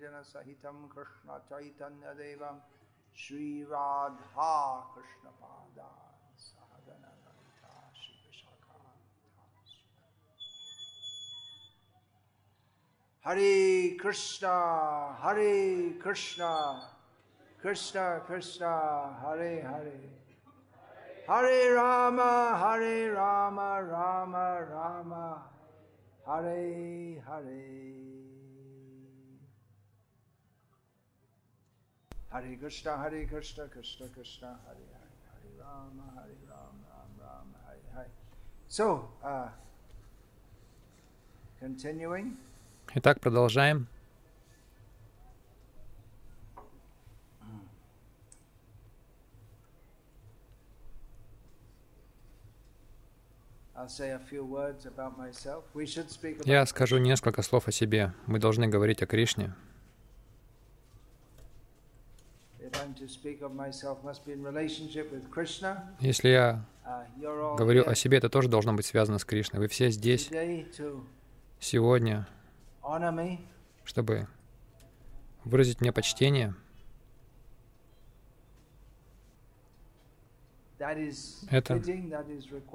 जनसहितं सहित श्रीराधा कृष्णपादा सहगनगणिता श्रीविशाखान्वितां हरे कृष्ण हरे कृष्ण कृष्ण कृष्ण, हरे हरे। हरे राम हरे राम राम राम। हरे Hare. Hare Krishna, Hare Krishna, Krishna Krishna, Hare Hare, Hare Rama, Hare Rama, Ram Ram, Hare Hare. So, uh, continuing. Итак, продолжаем. Я скажу несколько слов о себе. Мы должны говорить о Кришне. Если я говорю о себе, это тоже должно быть связано с Кришной. Вы все здесь сегодня, чтобы выразить мне почтение. Это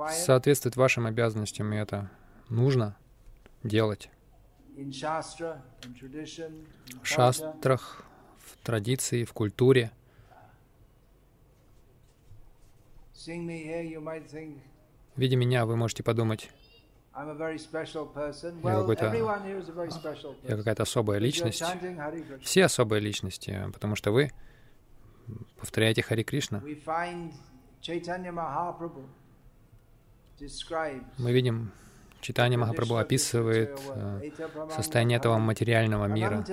соответствует вашим обязанностям, и это нужно делать. В шастрах, традиции, в культуре. Видя меня, вы можете подумать, я какой-то, я какая-то особая личность. Все особые личности, потому что вы повторяете Хари Кришна. Мы видим, Читание Махапрабху описывает э, состояние этого материального мира.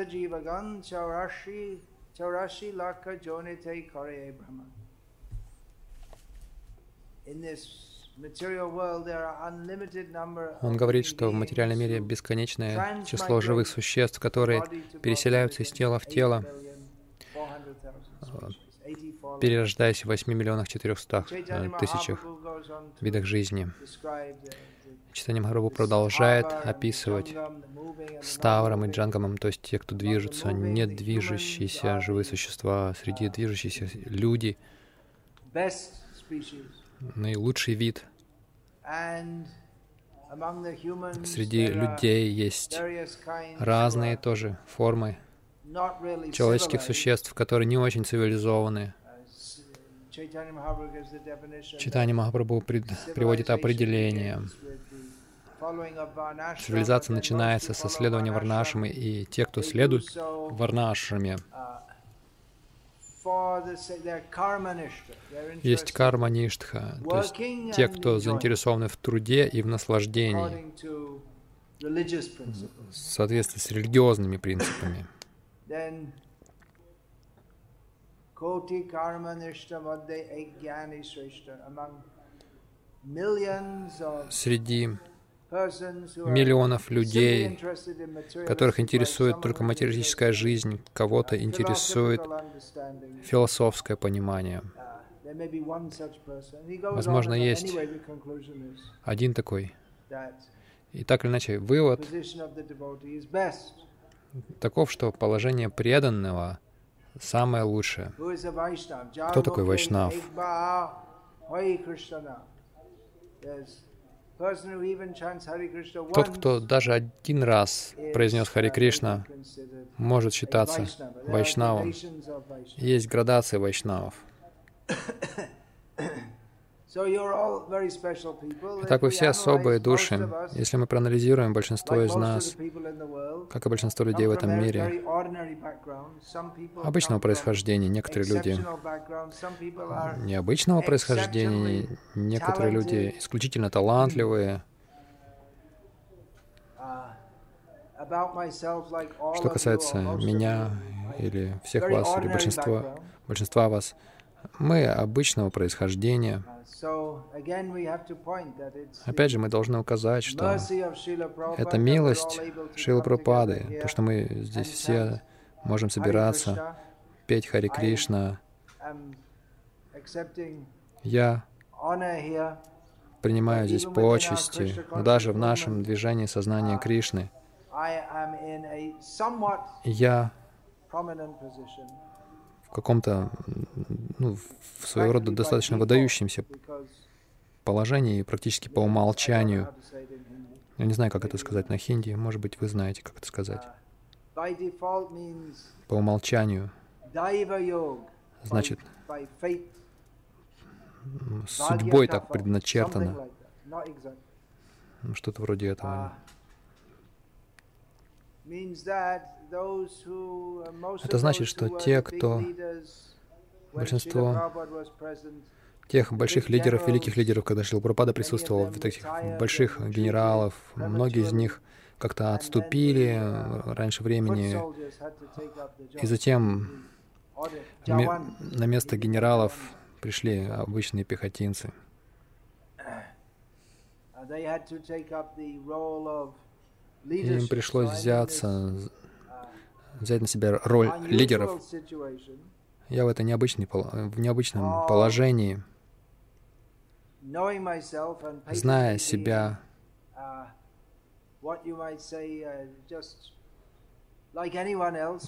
Он говорит, что в материальном мире бесконечное число живых существ, которые переселяются из тела в тело, перерождаясь в 8 миллионах 400 тысячах видах жизни. Читание Махапрабху продолжает описывать Ставром и Джангамом, то есть те, кто движутся, не движущиеся живые существа, среди движущихся люди, наилучший вид. Среди людей есть разные тоже формы человеческих существ, которые не очень цивилизованы. Читание Махапрабху приводит определение. Цивилизация начинается со следования Варнашами, и те, кто следует Варнашами, есть карма ништха, то есть те, кто заинтересованы в труде и в наслаждении, в соответствии с религиозными принципами. Среди миллионов людей, которых интересует только материалистическая жизнь, кого-то интересует философское понимание. Возможно, есть один такой. И так или иначе, вывод таков, что положение преданного самое лучшее. Кто такой Вайшнав? Тот, кто даже один раз произнес Хари Кришна, может считаться вайшнавом. Есть градации вайшнавов. Итак, вы все особые души. Если мы проанализируем большинство из нас, как и большинство людей в этом мире, обычного происхождения, некоторые люди необычного происхождения, некоторые люди исключительно талантливые. Что касается меня или всех вас, или большинства, большинства вас, мы обычного происхождения. Опять же, мы должны указать, что это милость Шила Прабхупады, то, что мы здесь все можем собираться, петь Хари Кришна. Я принимаю здесь почести, но даже в нашем движении сознания Кришны я в каком-то, ну, в своего рода достаточно выдающемся положении, практически по умолчанию. Я не знаю, как это сказать на хинди, может быть, вы знаете, как это сказать. По умолчанию. Значит, судьбой так предначертано. Что-то вроде этого. Это значит, что те, кто большинство тех больших лидеров, великих лидеров, когда Шрила Прабхупада присутствовал, этих больших генералов, многие из них как-то отступили раньше времени, и затем на место генералов пришли обычные пехотинцы. Им пришлось взяться, взять на себя роль лидеров. Я в это необычной, в необычном положении, зная себя,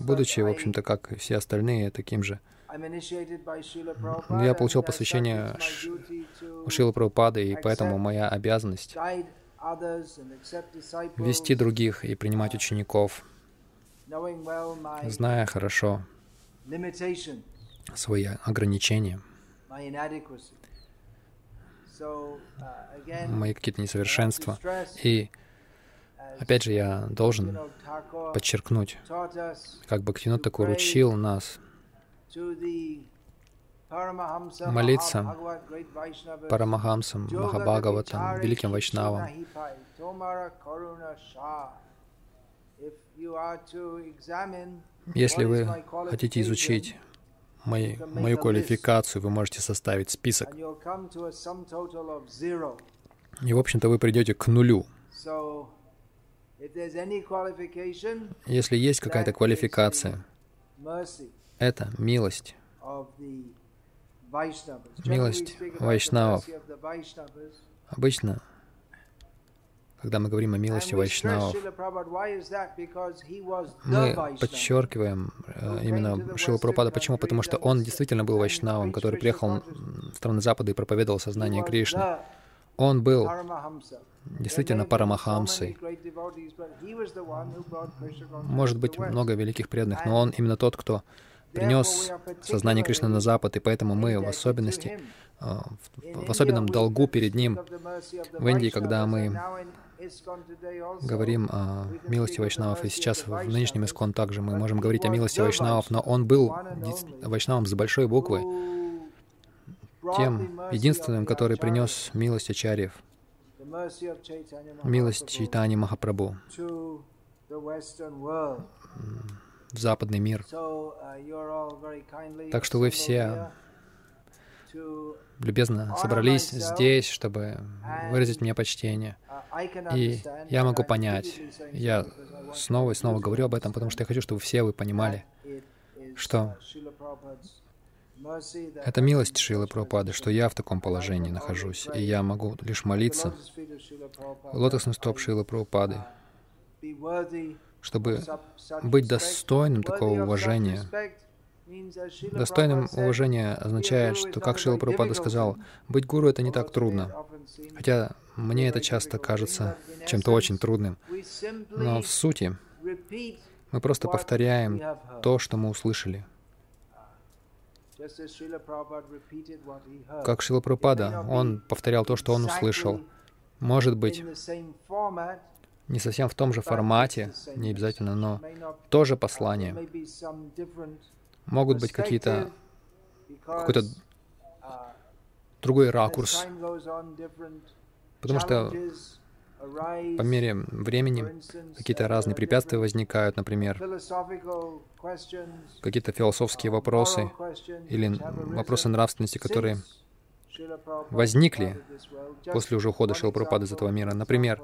будучи, в общем-то, как и все остальные, таким же. Я получил посвящение у Шилы Прабхупады, и поэтому моя обязанность вести других и принимать учеников, зная хорошо свои ограничения, мои какие-то несовершенства. И опять же я должен подчеркнуть, как Бхактинот такой учил нас молиться Парамахамсам, Махабхагаватам, великим Вайшнавам. Если вы хотите изучить мои, мою квалификацию, вы можете составить список. И, в общем-то, вы придете к нулю. Если есть какая-то квалификация, это милость. Милость вайшнавов. Обычно, когда мы говорим о милости вайшнавов, мы подчеркиваем э, именно Шила Прабхупада. Почему? Потому что он действительно был вайшнавом, который приехал в страны Запада и проповедовал сознание Кришны. Он был действительно Парамахамсой. Может быть, много великих преданных, но он именно тот, кто принес сознание Кришны на Запад, и поэтому мы в особенности, а, в особенном долгу перед Ним в Индии, когда мы говорим о милости Вайшнавов, и сейчас в нынешнем Искон также мы можем говорить о милости Вайшнавов, но он был Вайшнавом с большой буквы, тем единственным, который принес милость Ачарьев, милость Чайтани Махапрабху в западный мир. Так что вы все любезно собрались здесь, чтобы выразить мне почтение. И я могу понять, я снова и снова говорю об этом, потому что я хочу, чтобы все вы понимали, что это милость Шилы Прабхупады, что я в таком положении нахожусь, и я могу лишь молиться. лотосный стоп Шилы Прабхупады, чтобы быть достойным такого уважения. Достойным уважения означает, что, как Шила Прабхупада сказал, быть гуру — это не так трудно. Хотя мне это часто кажется чем-то очень трудным. Но в сути мы просто повторяем то, что мы услышали. Как Шила Прабхупада, он повторял то, что он услышал. Может быть, не совсем в том же формате, не обязательно, но тоже послание. Могут быть какие-то какой-то другой ракурс, потому что по мере времени какие-то разные препятствия возникают, например, какие-то философские вопросы или вопросы нравственности, которые возникли после уже ухода Шилпрапада из этого мира. Например,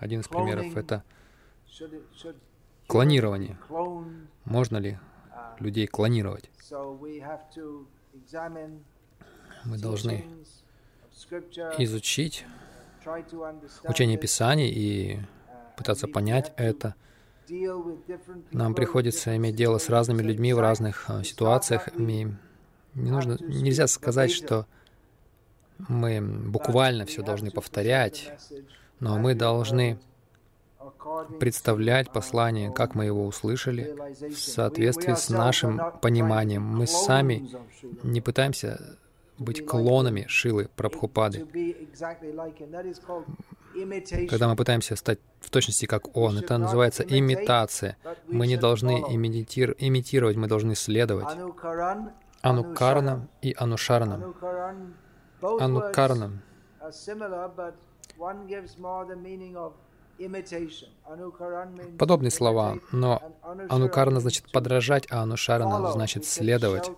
один из примеров — это клонирование. Можно ли людей клонировать? Мы должны изучить учение Писаний и пытаться понять это, Нам приходится иметь дело с разными людьми в разных а, ситуациях. И не нужно, нельзя сказать, что мы буквально все должны повторять, но мы должны представлять послание, как мы его услышали, в соответствии с нашим пониманием. Мы сами не пытаемся быть клонами Шилы Прабхупады. Когда мы пытаемся стать в точности как он, это называется имитация. Мы не должны имитир, имитировать, мы должны следовать. Анукарна и Анушарна. Анукарна Подобные слова, но анукарна значит подражать, а анушарана значит следовать,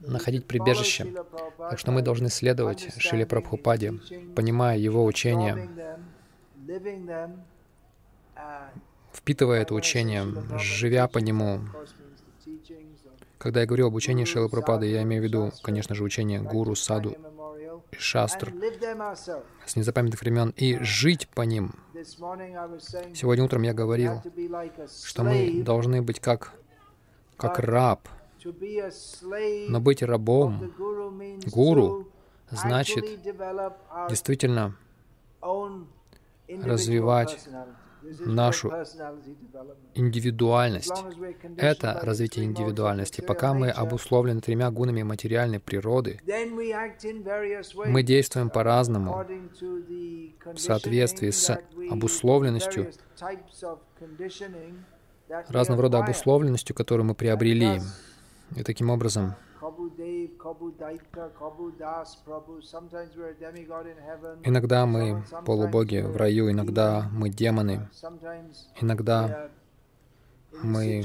находить прибежище. Так что мы должны следовать Шиле Прабхупаде, понимая его учение, впитывая это учение, живя по нему. Когда я говорю об учении Шилы Прабхупады, я имею в виду, конечно же, учение гуру, саду, и шастр с незапамятных времен и жить по ним. Сегодня утром я говорил, что мы должны быть как, как раб, но быть рабом гуру значит действительно развивать нашу индивидуальность. Это развитие индивидуальности. Пока мы обусловлены тремя гунами материальной природы, мы действуем по-разному в соответствии с обусловленностью, разного рода обусловленностью, которую мы приобрели. И таким образом Иногда мы полубоги в раю, иногда мы демоны, иногда мы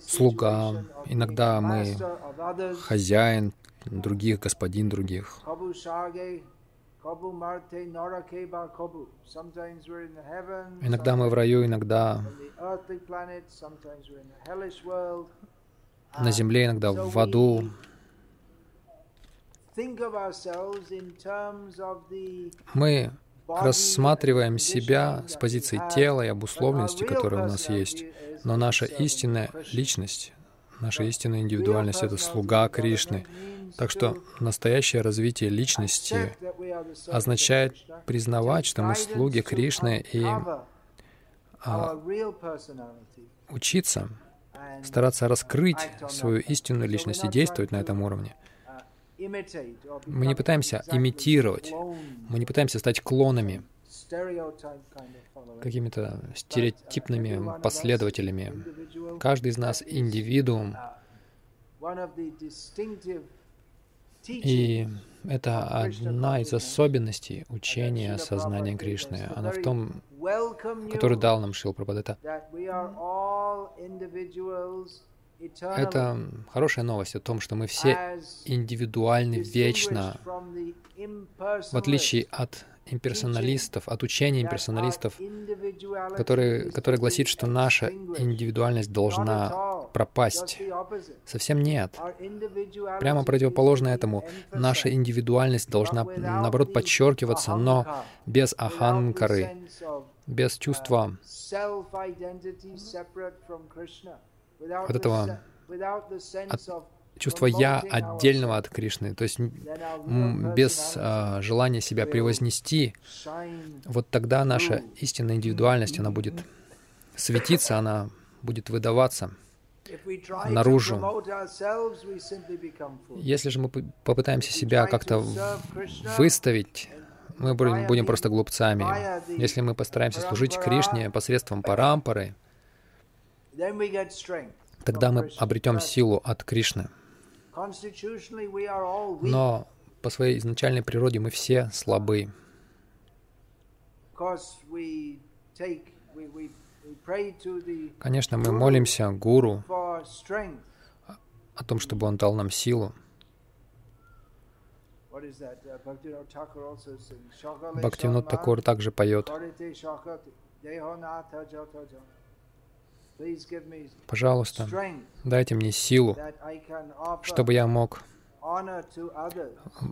слуга, иногда мы хозяин других, господин других. Иногда мы в раю, иногда на земле, иногда в аду. Мы рассматриваем себя с позиции тела и обусловленности, которая у нас есть. Но наша истинная личность, наша истинная индивидуальность — это слуга Кришны. Так что настоящее развитие личности означает признавать, что мы слуги Кришны и а, учиться, стараться раскрыть свою истинную личность и действовать на этом уровне. Мы не пытаемся имитировать, мы не пытаемся стать клонами, какими-то стереотипными последователями. Каждый из нас индивидуум, и это одна из особенностей учения сознания Кришны. Она в том, который дал нам Шил Прабхад. Это, это хорошая новость о том, что мы все индивидуальны вечно, в отличие от имперсоналистов, от учения имперсоналистов, который, который гласит, что наша индивидуальность должна пропасть. Совсем нет. Прямо противоположно этому. Наша индивидуальность должна, наоборот, подчеркиваться, но без аханкары, без чувства вот этого от чувство «я» отдельного от Кришны, то есть без а, желания себя превознести, вот тогда наша истинная индивидуальность, она будет светиться, она будет выдаваться наружу. Если же мы попытаемся себя как-то выставить, мы будем, просто глупцами. Если мы постараемся служить Кришне посредством парампары, тогда мы обретем силу от Кришны. Но по своей изначальной природе мы все слабы. Конечно, мы молимся Гуру о том, чтобы Он дал нам силу. Бхактивинод Такур также поет. Пожалуйста, дайте мне силу, чтобы я мог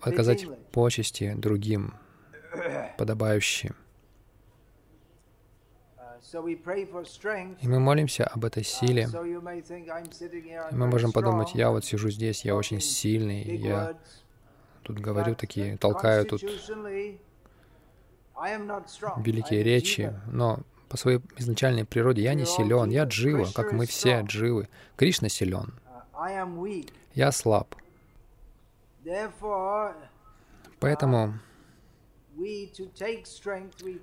оказать почести другим, подобающие. И мы молимся об этой силе. И мы можем подумать, я вот сижу здесь, я очень сильный, я тут говорю такие, толкаю тут великие речи, но по своей изначальной природе я не силен, я джива, как мы все дживы. Кришна силен. Я слаб. Поэтому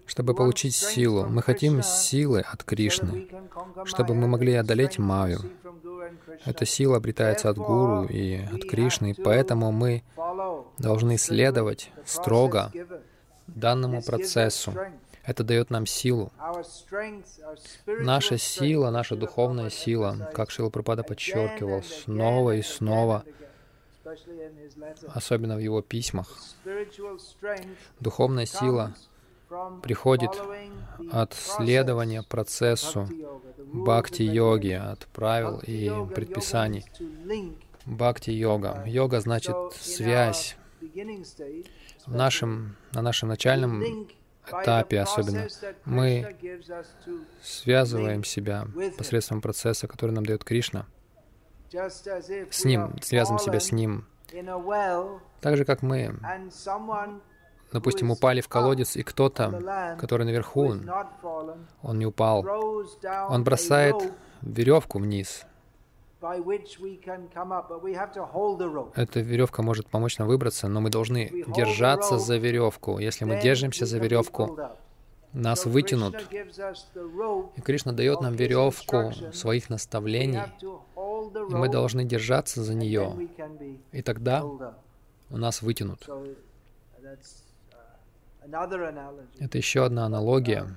чтобы получить силу, мы хотим силы от Кришны, чтобы мы могли одолеть Майю. Эта сила обретается от Гуру и от Кришны, поэтому мы должны следовать строго данному процессу. Это дает нам силу. Наша сила, наша духовная сила, как Шила Пропада подчеркивал снова и снова, особенно в его письмах. Духовная сила приходит от следования процессу бхакти-йоги, от правил и предписаний. Бхакти-йога. Йога значит связь. В нашем, на нашем начальном этапе особенно мы связываем себя посредством процесса, который нам дает Кришна с Ним, связываем себя с Ним. Так же, как мы, допустим, упали в колодец, и кто-то, который наверху, он не упал, он бросает веревку вниз. Эта веревка может помочь нам выбраться, но мы должны держаться за веревку. Если мы держимся за веревку, нас вытянут. И Кришна дает нам веревку своих наставлений, и мы должны держаться за нее. И тогда у нас вытянут. Это еще одна аналогия.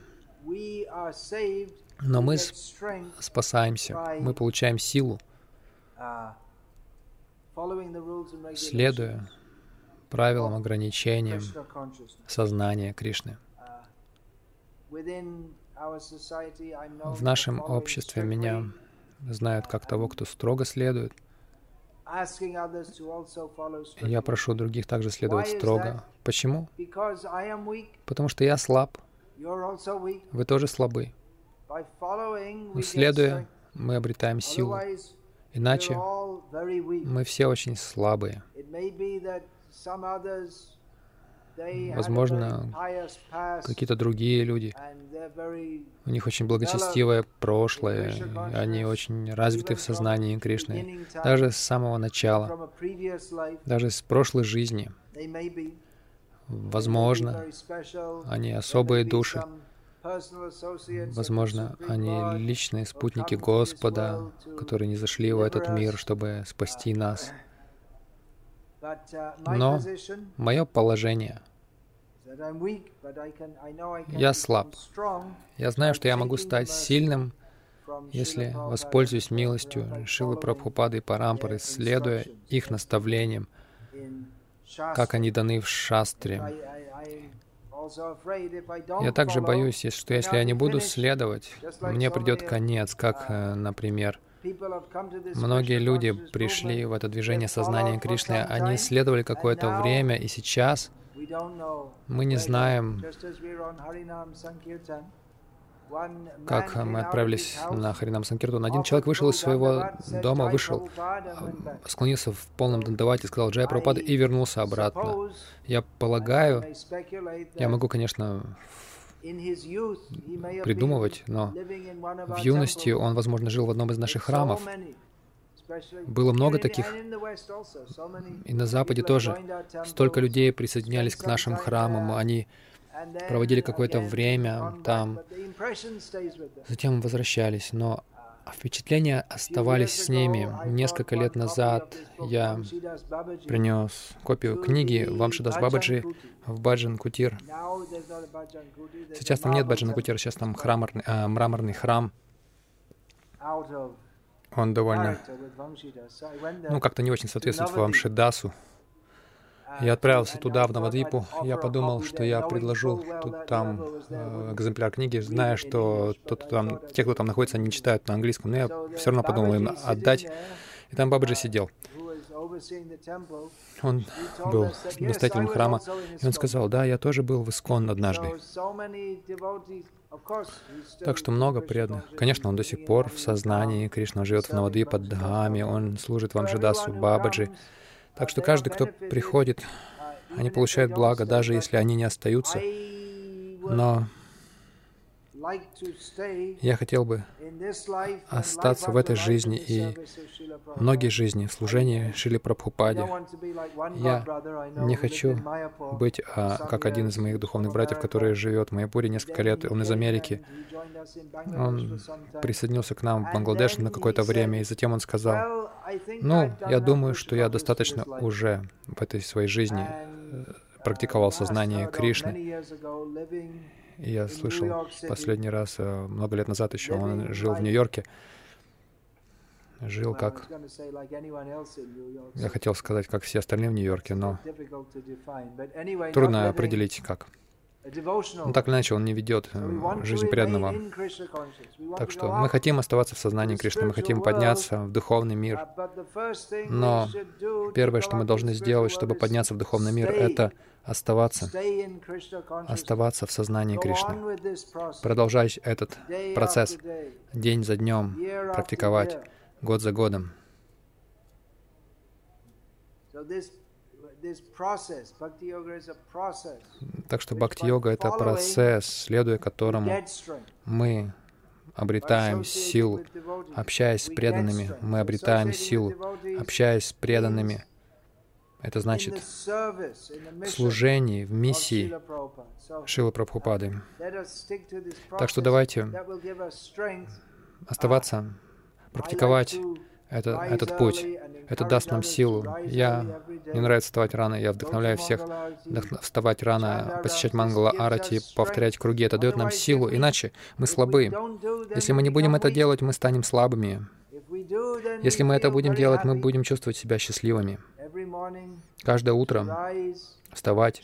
Но мы спасаемся, мы получаем силу, следуя правилам, ограничениям сознания Кришны. В нашем обществе меня знают как того, кто строго следует. Я прошу других также следовать строго. Почему? Потому что я слаб. Вы тоже слабы. Но следуя, мы обретаем силу. Иначе мы все очень слабые. Возможно, какие-то другие люди, у них очень благочестивое прошлое, они очень развиты в сознании Кришны, даже с самого начала, даже с прошлой жизни. Возможно, они особые души, Возможно, они личные спутники Господа, которые не зашли в этот мир, чтобы спасти нас. Но мое положение я слаб. Я знаю, что я могу стать сильным, если воспользуюсь милостью Шилы Прабхупады и Парампары, следуя их наставлениям, как они даны в Шастре. Я также боюсь, что если я не буду следовать, мне придет конец, как, э, например, Многие люди пришли в это движение сознания Кришны, они исследовали какое-то время, и сейчас мы не знаем, как мы отправились на Харинам Санкиртон. Один человек вышел из своего дома, вышел, склонился в полном дандавате, сказал Джай Прабхупада и вернулся обратно. Я полагаю, я могу, конечно, придумывать, но в юности он, возможно, жил в одном из наших храмов. Было много таких. И на Западе тоже. Столько людей присоединялись к нашим храмам. Они проводили какое-то время там, затем возвращались. Но впечатления оставались с ними. Несколько лет назад я принес копию книги Вамшидас Бабаджи в Баджан Кутир. Сейчас там нет Баджана Кутира, сейчас там храморный, э, мраморный храм. Он довольно, ну, как-то не очень соответствует Вамшидасу. Я отправился туда, в Навадвипу. Я подумал, что я предложу тут там э, экземпляр книги, зная, что тот, там, те, кто там находится, они не читают на английском. Но я все равно подумал им отдать. И там Бабаджи сидел. Он был настоятелем храма, и он сказал, да, я тоже был в Искон однажды. Так что много преданных. Конечно, он до сих пор в сознании Кришна живет в Навадвипа Дхаме, он служит в Амжидасу Бабаджи. Так что каждый, кто приходит, они получают благо, даже если они не остаются. Но я хотел бы остаться в этой жизни и многие жизни в служении Шили Прабхупаде. Я не хочу быть а, как один из моих духовных братьев, который живет в Майяпуре несколько лет. Он из Америки. Он присоединился к нам в Бангладеш на какое-то время, и затем он сказал, ну, я думаю, что я достаточно уже в этой своей жизни э, практиковал сознание Кришны. Я слышал последний раз, э, много лет назад еще, он жил в Нью-Йорке. Жил как... Я хотел сказать, как все остальные в Нью-Йорке, но трудно определить, как. Но так или иначе, он не ведет э, жизнь преданного. Так что мы хотим оставаться в сознании Кришны, мы хотим подняться в духовный мир. Но первое, что мы должны сделать, чтобы подняться в духовный мир, это оставаться, оставаться в сознании Кришны, продолжать этот процесс. день за днем, практиковать год за годом. Так что бхакти-йога — это процесс, следуя которому мы обретаем силу. Общаясь с преданными, мы обретаем силу. Общаясь с преданными, это значит в служении, в миссии Шилы Прабхупады. Так что давайте оставаться, практиковать это, этот путь. Это даст нам силу. Я, мне нравится вставать рано, я вдохновляю всех вставать рано, посещать Мангала Арати, повторять круги. Это дает нам силу, иначе мы слабы. Если мы не будем это делать, мы станем слабыми. Если мы это будем делать, мы будем чувствовать себя счастливыми. Каждое утро вставать,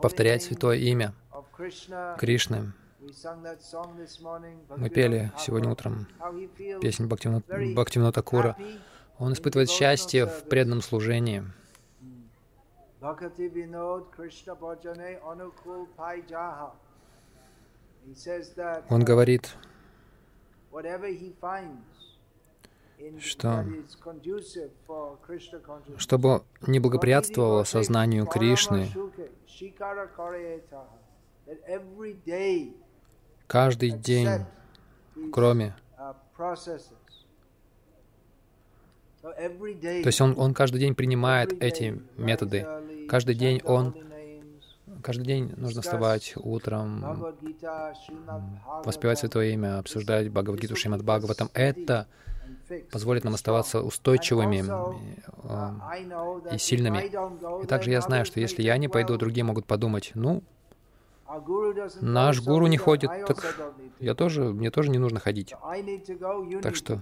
повторять святое имя Кришны. Мы пели сегодня утром песнь Бхактивинода Такура. Он испытывает счастье в преданном служении. Он говорит, что чтобы не благоприятствовало сознанию Кришны, каждый день, кроме то есть он, он каждый день принимает эти методы. Каждый день он Каждый день нужно вставать утром, воспевать Святое Имя, обсуждать Бхагавадгиту Шримад Бхагаватам. Это позволит нам оставаться устойчивыми э, и сильными. И также я знаю, что если я не пойду, другие могут подумать, ну, наш гуру не ходит, так я тоже, мне тоже не нужно ходить. Так что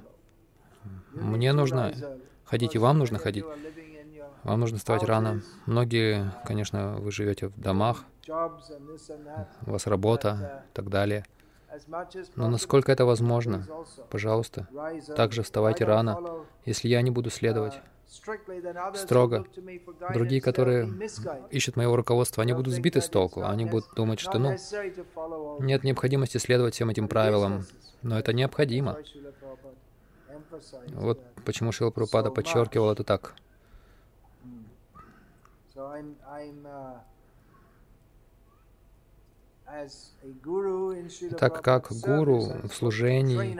мне нужно ходить, и вам нужно ходить. Вам нужно вставать рано. Многие, конечно, вы живете в домах, у вас работа и так далее. Но насколько это возможно, пожалуйста, также вставайте рано. Если я не буду следовать строго, другие, которые ищут моего руководства, они будут сбиты с толку. Они будут думать, что, ну, нет необходимости следовать всем этим правилам. Но это необходимо. Вот почему Шила Прупада подчеркивал это так. Так как гуру в служении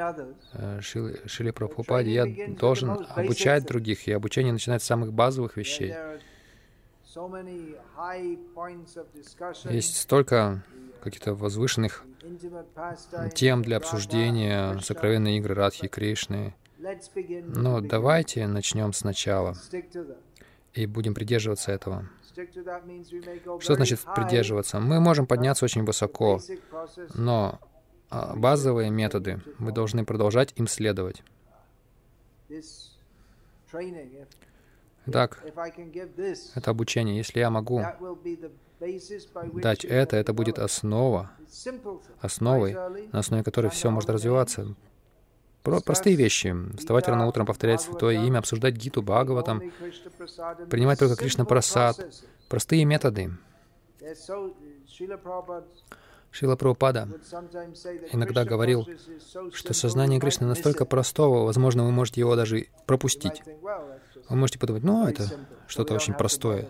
э, Шили, Прабхупаде, я должен обучать других, и обучение начинается с самых базовых вещей. Есть столько каких-то возвышенных тем для обсуждения, сокровенные игры Радхи Кришны. Но давайте начнем сначала и будем придерживаться этого. Что значит придерживаться? Мы можем подняться очень высоко, но а, базовые методы, мы должны продолжать им следовать. Так, это обучение. Если я могу дать это, это будет основа, основой, на основе которой все может развиваться. Про простые вещи. Вставать рано утром, повторять святое имя, обсуждать Гиту, Бхагаватам, принимать только Кришна Прасад. Простые методы. Шила Прабхупада иногда говорил, что сознание Кришны настолько простого, возможно, вы можете его даже пропустить. Вы можете подумать, ну, это что-то очень простое.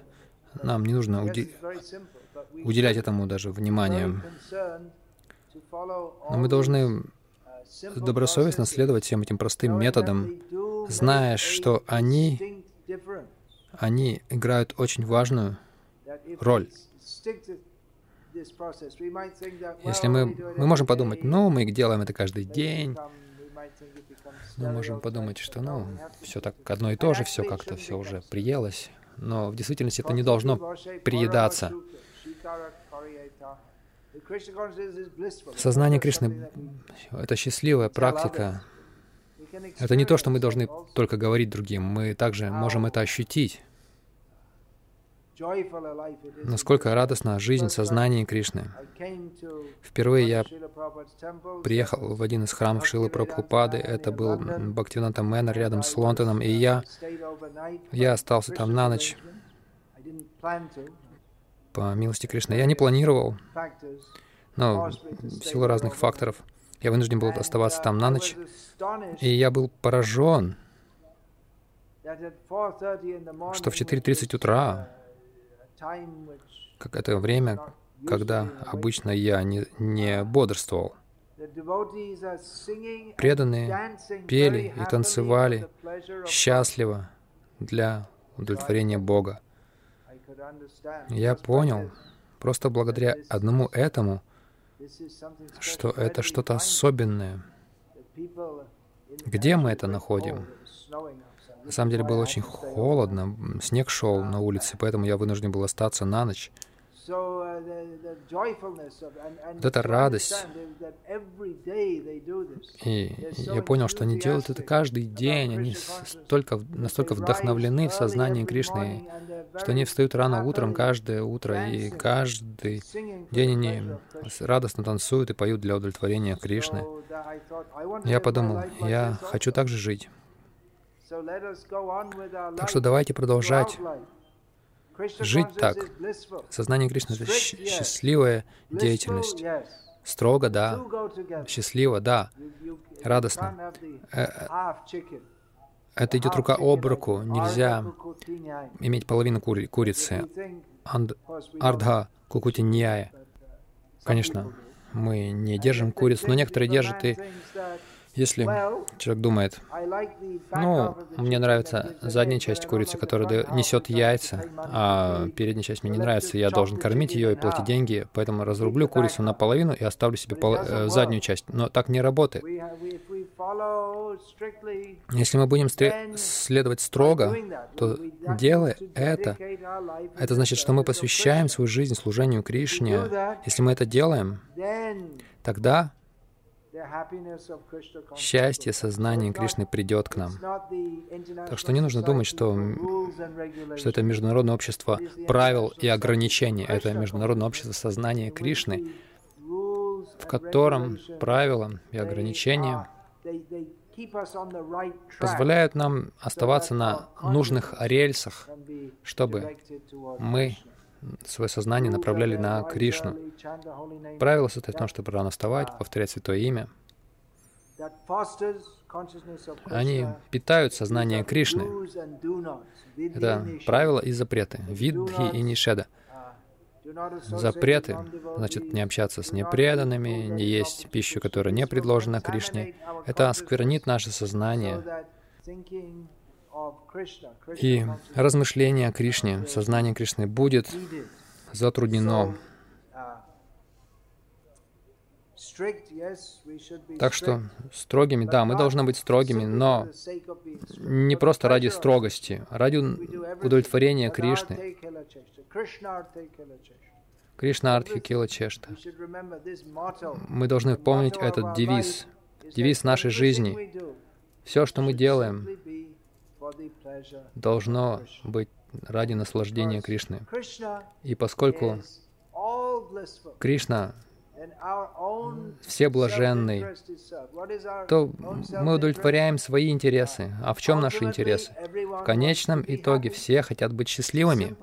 Нам не нужно уди уделять этому даже внимание. Но мы должны добросовестно следовать всем этим простым методам, зная, что они, они играют очень важную роль. Если мы, мы можем подумать, ну, мы делаем это каждый день, мы можем подумать, что, ну, все так одно и то же, все как-то все уже приелось, но в действительности это не должно приедаться. Сознание Кришны — это счастливая практика. Это не то, что мы должны только говорить другим, мы также можем это ощутить. Насколько радостна жизнь сознания Кришны. Впервые я приехал в один из храмов Шилы Прабхупады. Это был Бхактивината Мэннер рядом с Лондоном, и я, я остался там на ночь по милости Кришны. Я не планировал, но в силу разных факторов я вынужден был оставаться там на ночь. И я был поражен, что в 4.30 утра, как это время, когда обычно я не, не бодрствовал, преданные пели и танцевали счастливо для удовлетворения Бога. Я понял, просто благодаря одному этому, что это что-то особенное. Где мы это находим? На самом деле было очень холодно, снег шел на улице, поэтому я вынужден был остаться на ночь. Вот эта радость. И я понял, что они делают это каждый день. Они столько, настолько вдохновлены в сознании Кришны, что они встают рано утром каждое утро, и каждый день они радостно танцуют и поют для удовлетворения Кришны. Я подумал, я хочу так же жить. Так что давайте продолжать жить так. Сознание Кришны — это счастливая деятельность. Строго, да. Счастливо, да. Радостно. Э, э, это идет рука об руку. Нельзя иметь половину кури курицы. Ардха кукутиньяя. Конечно, мы не держим курицу, но некоторые держат и если человек думает, ну, мне нравится задняя часть курицы, которая несет яйца, а передняя часть мне не нравится, я должен кормить ее и платить деньги, поэтому разрублю курицу наполовину и оставлю себе пол- э, заднюю часть. Но так не работает. Если мы будем следовать строго, то делая это, это значит, что мы посвящаем свою жизнь служению Кришне. Если мы это делаем, тогда Счастье сознания Кришны придет к нам. Так что не нужно думать, что, что это международное общество правил и ограничений. Это международное общество сознания Кришны, в котором правила и ограничения позволяют нам оставаться на нужных рельсах, чтобы мы свое сознание направляли на Кришну. Правило состоит в том, чтобы рано вставать, повторять Святое Имя. Они питают сознание Кришны. Это правила и запреты. Виддхи и нишеда. Запреты, значит, не общаться с непреданными, не есть пищу, которая не предложена Кришне. Это осквернит наше сознание. И размышление о Кришне, сознание Кришны будет затруднено. Так что строгими, да, мы должны быть строгими, но не просто ради строгости, а ради удовлетворения Кришны. Кришна Артхи Кила Чешта. Мы должны помнить этот девиз, девиз нашей жизни. Все, что мы делаем, должно быть ради наслаждения Кришны. И поскольку Кришна все блаженный, то мы удовлетворяем свои интересы. А в чем наши интересы? В конечном итоге все хотят быть счастливыми.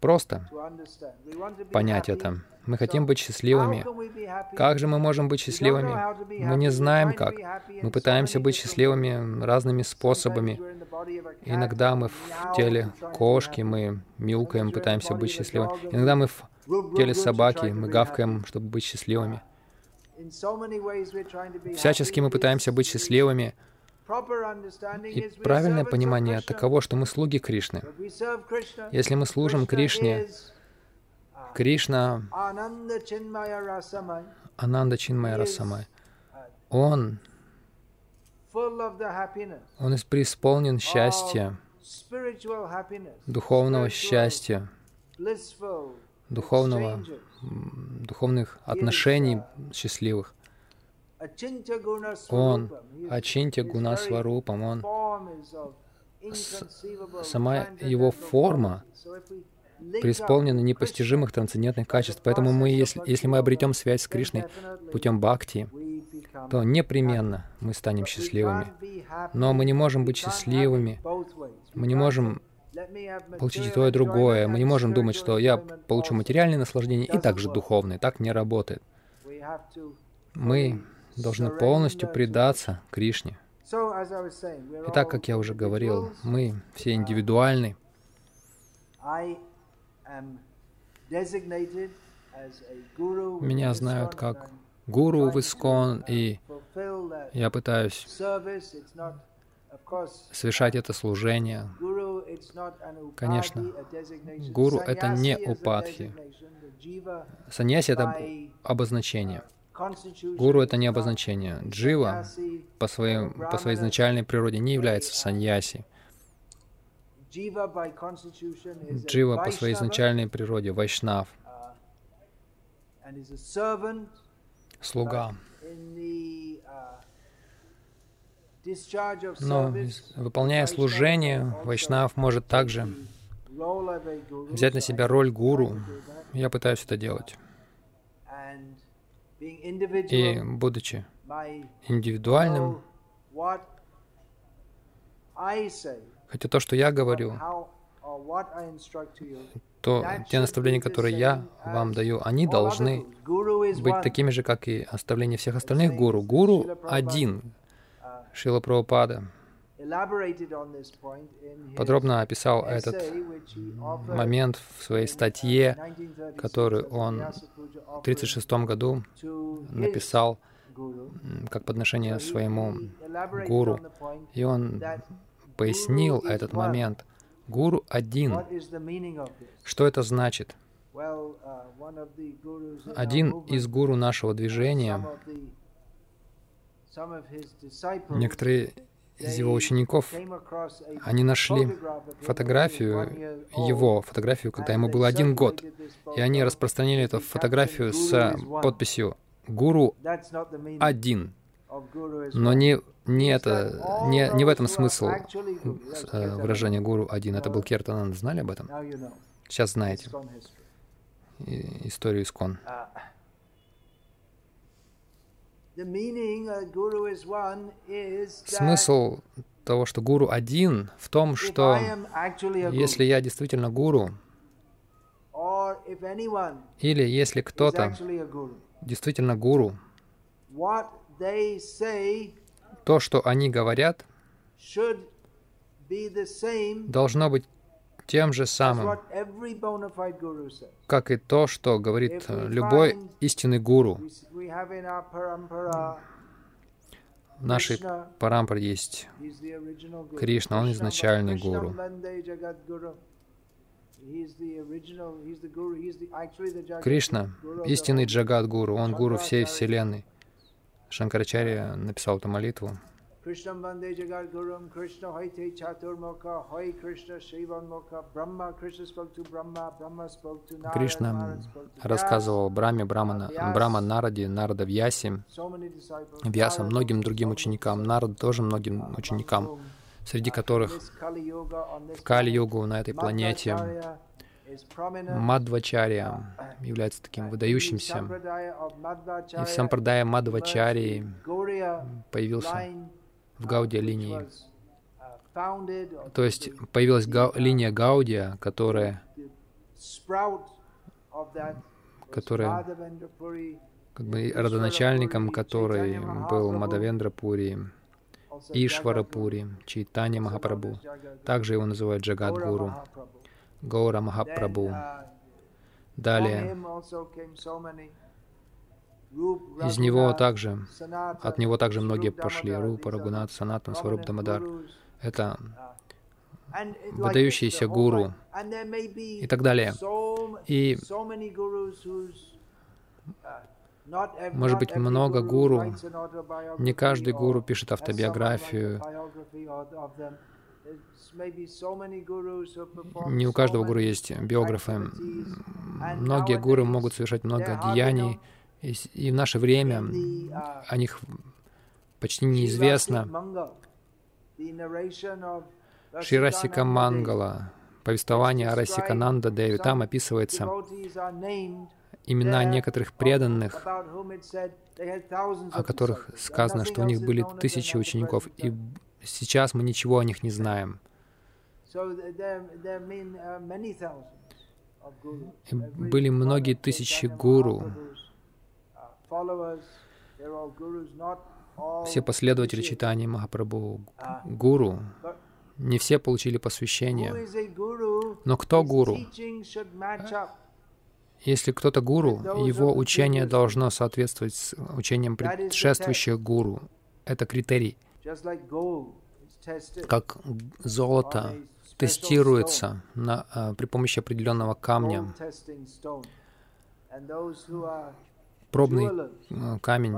Просто понять это. Мы хотим быть счастливыми. Как же мы можем быть счастливыми? Мы не знаем как. Мы пытаемся быть счастливыми разными способами. Иногда мы в теле кошки, мы мяукаем, пытаемся быть счастливыми. Иногда мы в теле собаки, мы гавкаем, чтобы быть счастливыми. Всячески мы пытаемся быть счастливыми. И правильное понимание таково, что мы слуги Кришны. Если мы служим Кришне, Кришна, Ананда Чинмая Расамай, Он, Он преисполнен счастья, духовного счастья, духовного, духовных отношений счастливых. Он Ачинтя Гуна Сварупам, он сама его форма преисполнена непостижимых трансцендентных качеств. Поэтому мы, если, если мы обретем связь с Кришной путем бхакти, то непременно мы станем счастливыми. Но мы не можем быть счастливыми. Мы не можем получить и то, и другое. Мы не можем думать, что я получу материальное наслаждение и также духовное. Так не работает. Мы должны полностью предаться Кришне. Итак, как я уже говорил, мы все индивидуальны. Меня знают как гуру в Искон, и я пытаюсь совершать это служение. Конечно, гуру — это не упадхи. Саньяси — это обозначение. Гуру — это не обозначение. Джива по, своей, по своей изначальной природе не является саньяси. Джива по своей изначальной природе — вайшнав, слуга. Но выполняя служение, Вайшнав может также взять на себя роль гуру. Я пытаюсь это делать. И будучи индивидуальным, хотя то, что я говорю, то те наставления, которые я вам даю, они должны быть такими же, как и оставления всех остальных. гуру. Гуру один, Шила Прабхупада. подробно описал этот момент в своей статье, которую он в 1936 году написал как подношение своему гуру. И он пояснил этот момент. Гуру один. Что это значит? Один из гуру нашего движения Некоторые из его учеников, они нашли фотографию его, фотографию, когда ему было один год, и они распространили эту фотографию с подписью «Гуру один». Но не, не, это, не, не в этом смысл э, выражения «Гуру один». Это был Киртанан. Знали об этом? Сейчас знаете историю Искон. Смысл того, что гуру один, в том, что если я действительно гуру, или если кто-то действительно гуру, то, что они говорят, должно быть тем же самым, как и то, что говорит любой истинный гуру. В нашей парампаре есть Кришна, он изначальный гуру. Кришна — истинный джагат-гуру, он гуру всей Вселенной. Шанкарачарья написал эту молитву. Krishnam Vande Jagat Gurum Krishna Haite Chaturmukha Hai Krishna Shivanmukha Brahma Krishna spoke to Brahma Brahma spoke to Narada Кришна рассказывал Браме, Брамана, Брама Нараде, Нарада Вьясе, Вьяса многим другим ученикам, Нарада тоже многим ученикам, среди которых в Кали-югу на этой планете Мадвачарья является таким выдающимся. И в сампрадае Мадвачарьи появился в Гаудия линии. То есть появилась га линия Гаудия, которая, которая как бы родоначальником которой был Мадавендра Пури, Ишвара Пури, Чайтанья Махапрабху. Также его называют Джагадгуру, Гаура Махапрабху. Далее, из него также, от него также многие пошли. Рупа, Рагунат, Санатан, Сваруб Дамадар. Это выдающиеся гуру и так далее. И может быть много гуру. Не каждый гуру пишет автобиографию. Не у каждого гуру есть биографы. Многие гуру могут совершать много деяний, и в наше время о них почти неизвестно. Ширасика Мангала, повествование о Расикананда Деви, там описывается имена некоторых преданных, о которых сказано, что у них были тысячи учеников, и сейчас мы ничего о них не знаем. И были многие тысячи гуру. Все последователи читания Махапрабху гуру, не все получили посвящение. Но кто гуру? Если кто-то гуру, его учение должно соответствовать с учением предшествующих гуру. Это критерий. Как золото тестируется на, а, при помощи определенного камня. Пробный а, камень.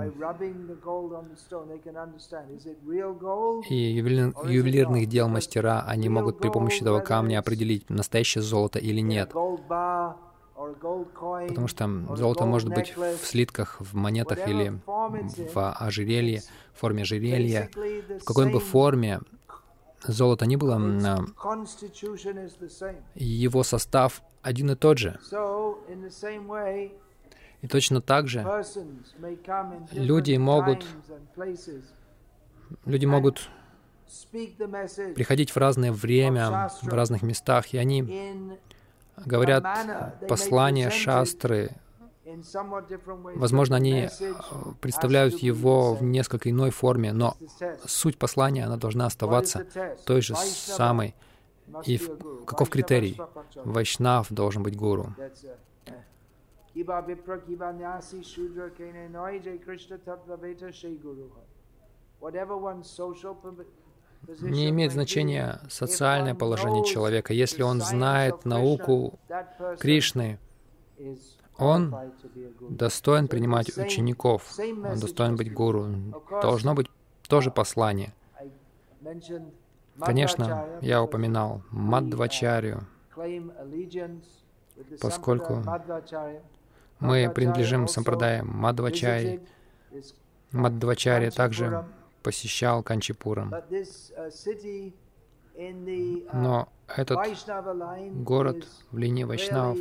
и ювелирных дел мастера, они могут при помощи этого камня определить, настоящее золото или нет. Потому что золото может быть в слитках, в монетах или в ожерелье, в форме ожерелья. В какой бы форме золото ни было, его состав один и тот же. И точно так же люди могут, люди могут приходить в разное время, в разных местах, и они говорят послания шастры. Возможно, они э, представляют его в несколько иной форме, но суть послания, она должна оставаться той же самой. И в, каков критерий? Вайшнав должен быть гуру. Не имеет значения социальное положение человека. Если он знает науку Кришны, он достоин принимать учеников, он достоин быть гуру. Должно быть тоже послание. Конечно, я упоминал Мадвачарию, поскольку мы принадлежим сампрадае Мадвачари. Мадвачария также посещал Канчипурам. Но этот город в линии Вайшнавов,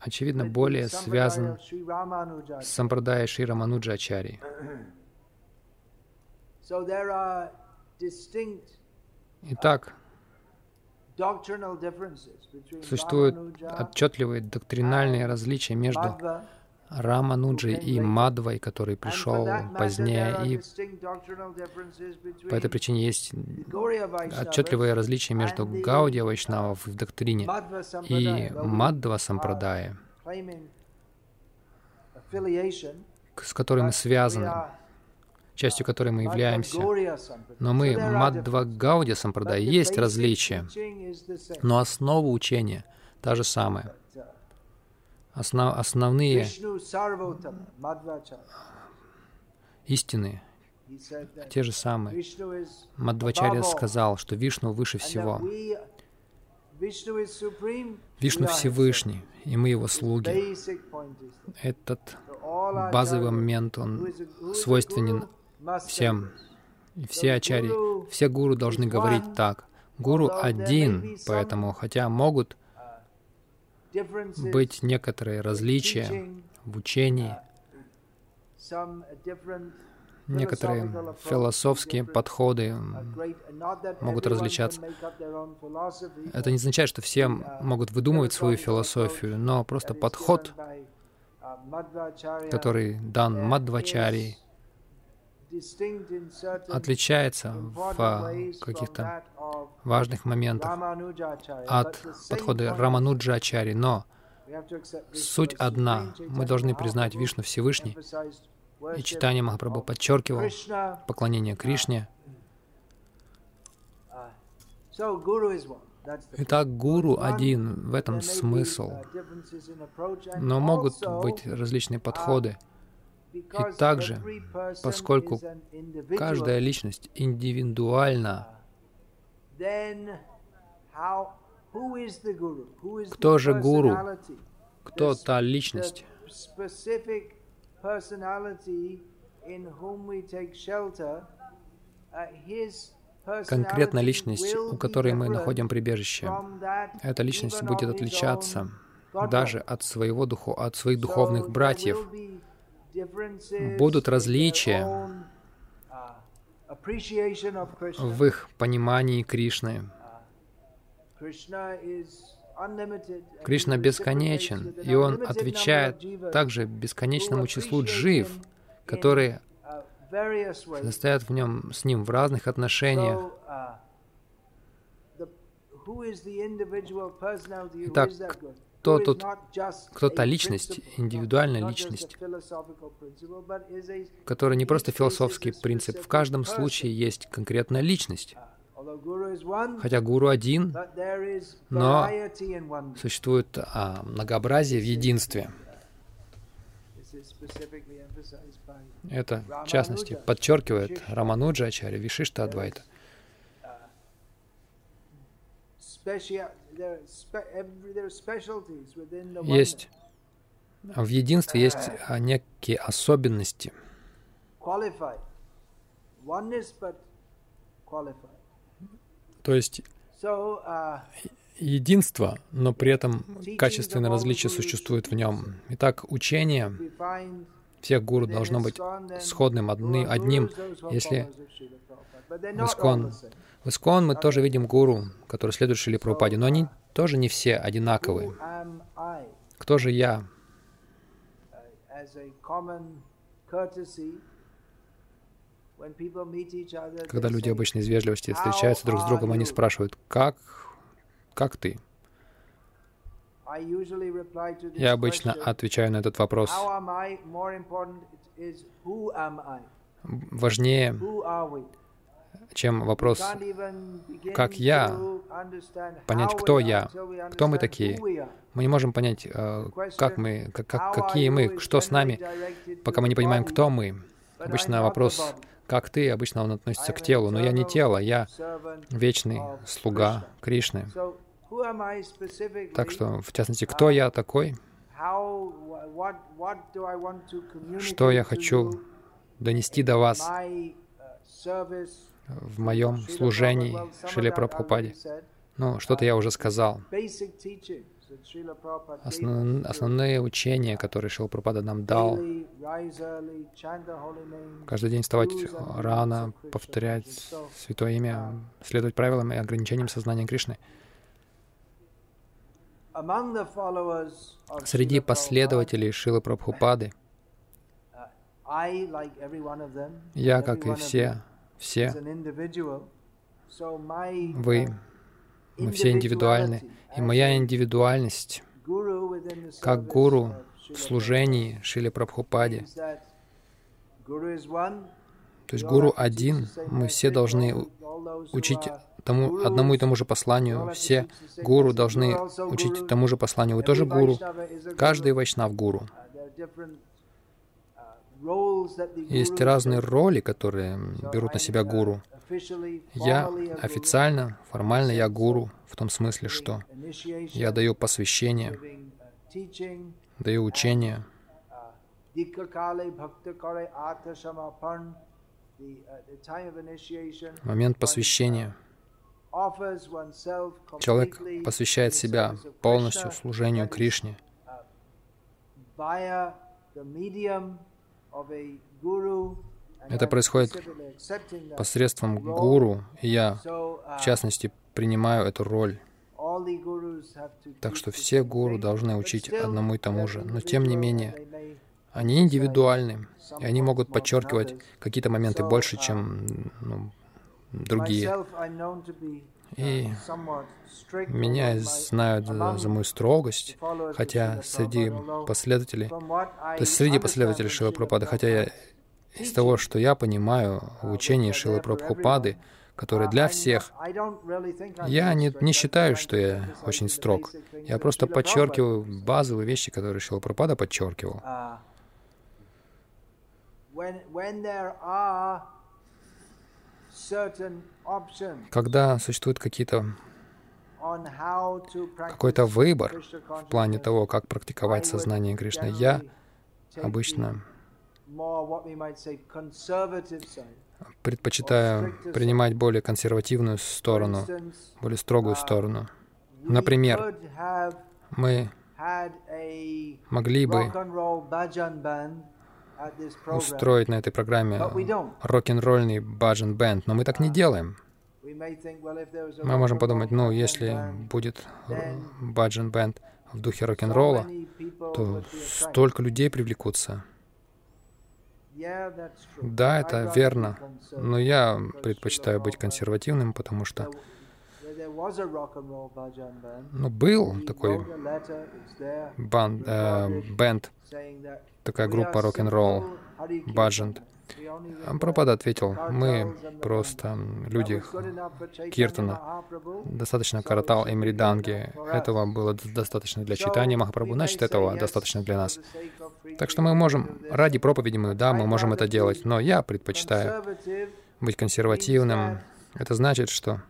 очевидно, более связан с сампрадай Шри Рамануджачари. Итак, существуют отчетливые доктринальные различия между Рамануджей и Мадвой, который пришел позднее. И по этой причине есть отчетливые различия между Гаудия Вайшнавов в доктрине и Мадва Сампрадая, с которой мы связаны, частью которой мы являемся. Но мы Мадва Гаудия Сампрадая, есть различия, но основа учения та же самая основ, основные истины, те же самые. Мадвачарья сказал, что Вишну выше всего. Вишну Всевышний, и мы Его слуги. Этот базовый момент, он свойственен всем. И все ачари, все гуру должны говорить так. Гуру один, поэтому, хотя могут быть некоторые различия в учении, некоторые философские подходы могут различаться. Это не означает, что все могут выдумывать свою философию, но просто подход, который дан Мадвачари, отличается в каких-то важных моментах от подхода Рамануджачари, но суть одна. Мы должны признать Вишну Всевышний, и читание Махапрабху подчеркивал поклонение Кришне. Итак, гуру один, в этом смысл. Но могут быть различные подходы. И также, поскольку каждая личность индивидуальна, кто же гуру? Кто та личность? Конкретно личность, у которой мы находим прибежище, эта личность будет отличаться даже от, своего духу, от своих духовных братьев. Будут различия в их понимании Кришны. Кришна бесконечен, и Он отвечает также бесконечному числу джив, которые состоят в нем, с Ним в разных отношениях. Итак, кто тут, кто та личность, индивидуальная личность, которая не просто философский принцип. В каждом случае есть конкретная личность. Хотя гуру один, но существует а, многообразие в единстве. Это, в частности, подчеркивает Рамануджа Ачарья Вишишта Адвайта. Есть в единстве есть а, некие особенности. То есть uh, единство, но при этом качественное различие существует в нем. Итак, учение всех гуру должно быть сходным, одни, одним. Если Искон, в Искон мы тоже видим гуру, который следует Шили Прабхупаде, но они тоже не все одинаковые. Кто же я? Когда люди обычно из вежливости встречаются друг с другом, они спрашивают, как, как ты? Я обычно отвечаю на этот вопрос. Важнее, чем вопрос, как я, понять, кто я, кто мы такие. Мы не можем понять, э, как мы, как, какие мы, что с нами, пока мы не понимаем, кто мы. Обычно вопрос как ты, обычно он относится к телу, но я не тело, я вечный слуга Кришны. Так что, в частности, кто я такой? Что я хочу донести до вас в моем служении Шиле Прабхупаде? Ну, что-то я уже сказал. Основ, основные учения, которые Шила Прабхупада нам дал, каждый день вставать рано, повторять Святое Имя, следовать правилам и ограничениям сознания Кришны. Среди последователей Шилы Прабхупады я, как и все, все, вы мы все индивидуальны. И моя индивидуальность как гуру в служении Шили Прабхупаде, то есть гуру один, мы все должны учить тому, одному и тому же посланию. Все гуру должны учить тому же посланию. Вы тоже гуру. Каждый вайшнав гуру. Есть разные роли, которые берут на себя гуру. Я официально, формально я гуру, в том смысле, что я даю посвящение, даю учение. Момент посвящения Человек посвящает себя полностью служению Кришне. Это происходит посредством гуру, и я, в частности, принимаю эту роль. Так что все гуру должны учить одному и тому же. Но тем не менее, они индивидуальны, и они могут подчеркивать какие-то моменты больше, чем ну, другие. И меня знают за, мою строгость, хотя среди последователей, то есть среди последователей Шила Прабхупады, хотя я из того, что я понимаю в учении Шилы Прабхупады, которое для всех, я не, не считаю, что я очень строг. Я просто подчеркиваю базовые вещи, которые Шила Прабхупада подчеркивал. Когда существуют какие-то какой-то выбор в плане того, как практиковать сознание Кришны, я обычно предпочитаю принимать более консервативную сторону, более строгую uh, сторону. Например, мы могли бы устроить на этой программе рок-н-ролльный баджан бенд, но мы так не делаем. Мы можем подумать, ну, если будет баджан бенд в духе рок-н-ролла, то столько людей привлекутся. Да, это верно, но я предпочитаю быть консервативным, потому что ну, был такой банд, э, бенд, такая группа рок-н-ролл, Баджант. Прабхупада ответил, мы просто люди Киртана, достаточно каратал и мриданги. Этого было достаточно для читания Махапрабху, значит, этого достаточно для нас. Так что мы можем, ради проповеди мы, да, мы можем это делать, но я предпочитаю быть консервативным. Это значит, что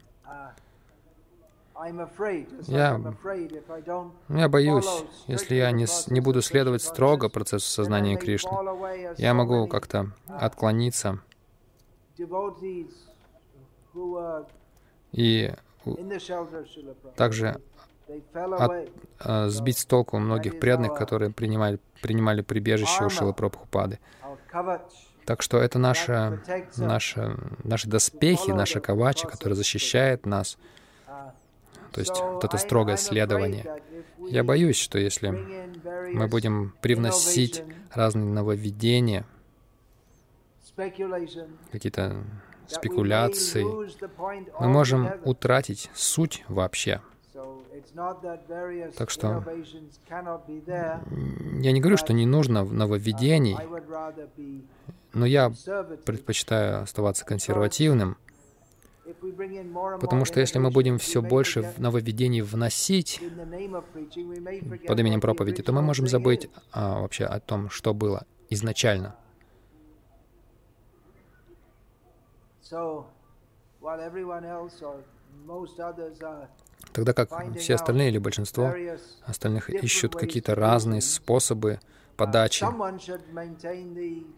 я, я боюсь, если я не, не буду следовать строго процессу сознания Кришны, я могу как-то отклониться. и также от, а, сбить с толку многих преданных, которые принимали, принимали прибежище у Шилы Прабхупады. Так что это наши, наши, наши доспехи, наша кавачи, которая защищает нас то есть вот это строгое следование. Я боюсь, что если мы будем привносить разные нововведения, какие-то спекуляции, мы можем утратить суть вообще. Так что я не говорю, что не нужно нововведений, но я предпочитаю оставаться консервативным, Потому что если мы будем все больше нововведений вносить под именем проповеди, то мы можем забыть а, вообще о том, что было изначально. Тогда как все остальные или большинство остальных ищут какие-то разные способы подачи,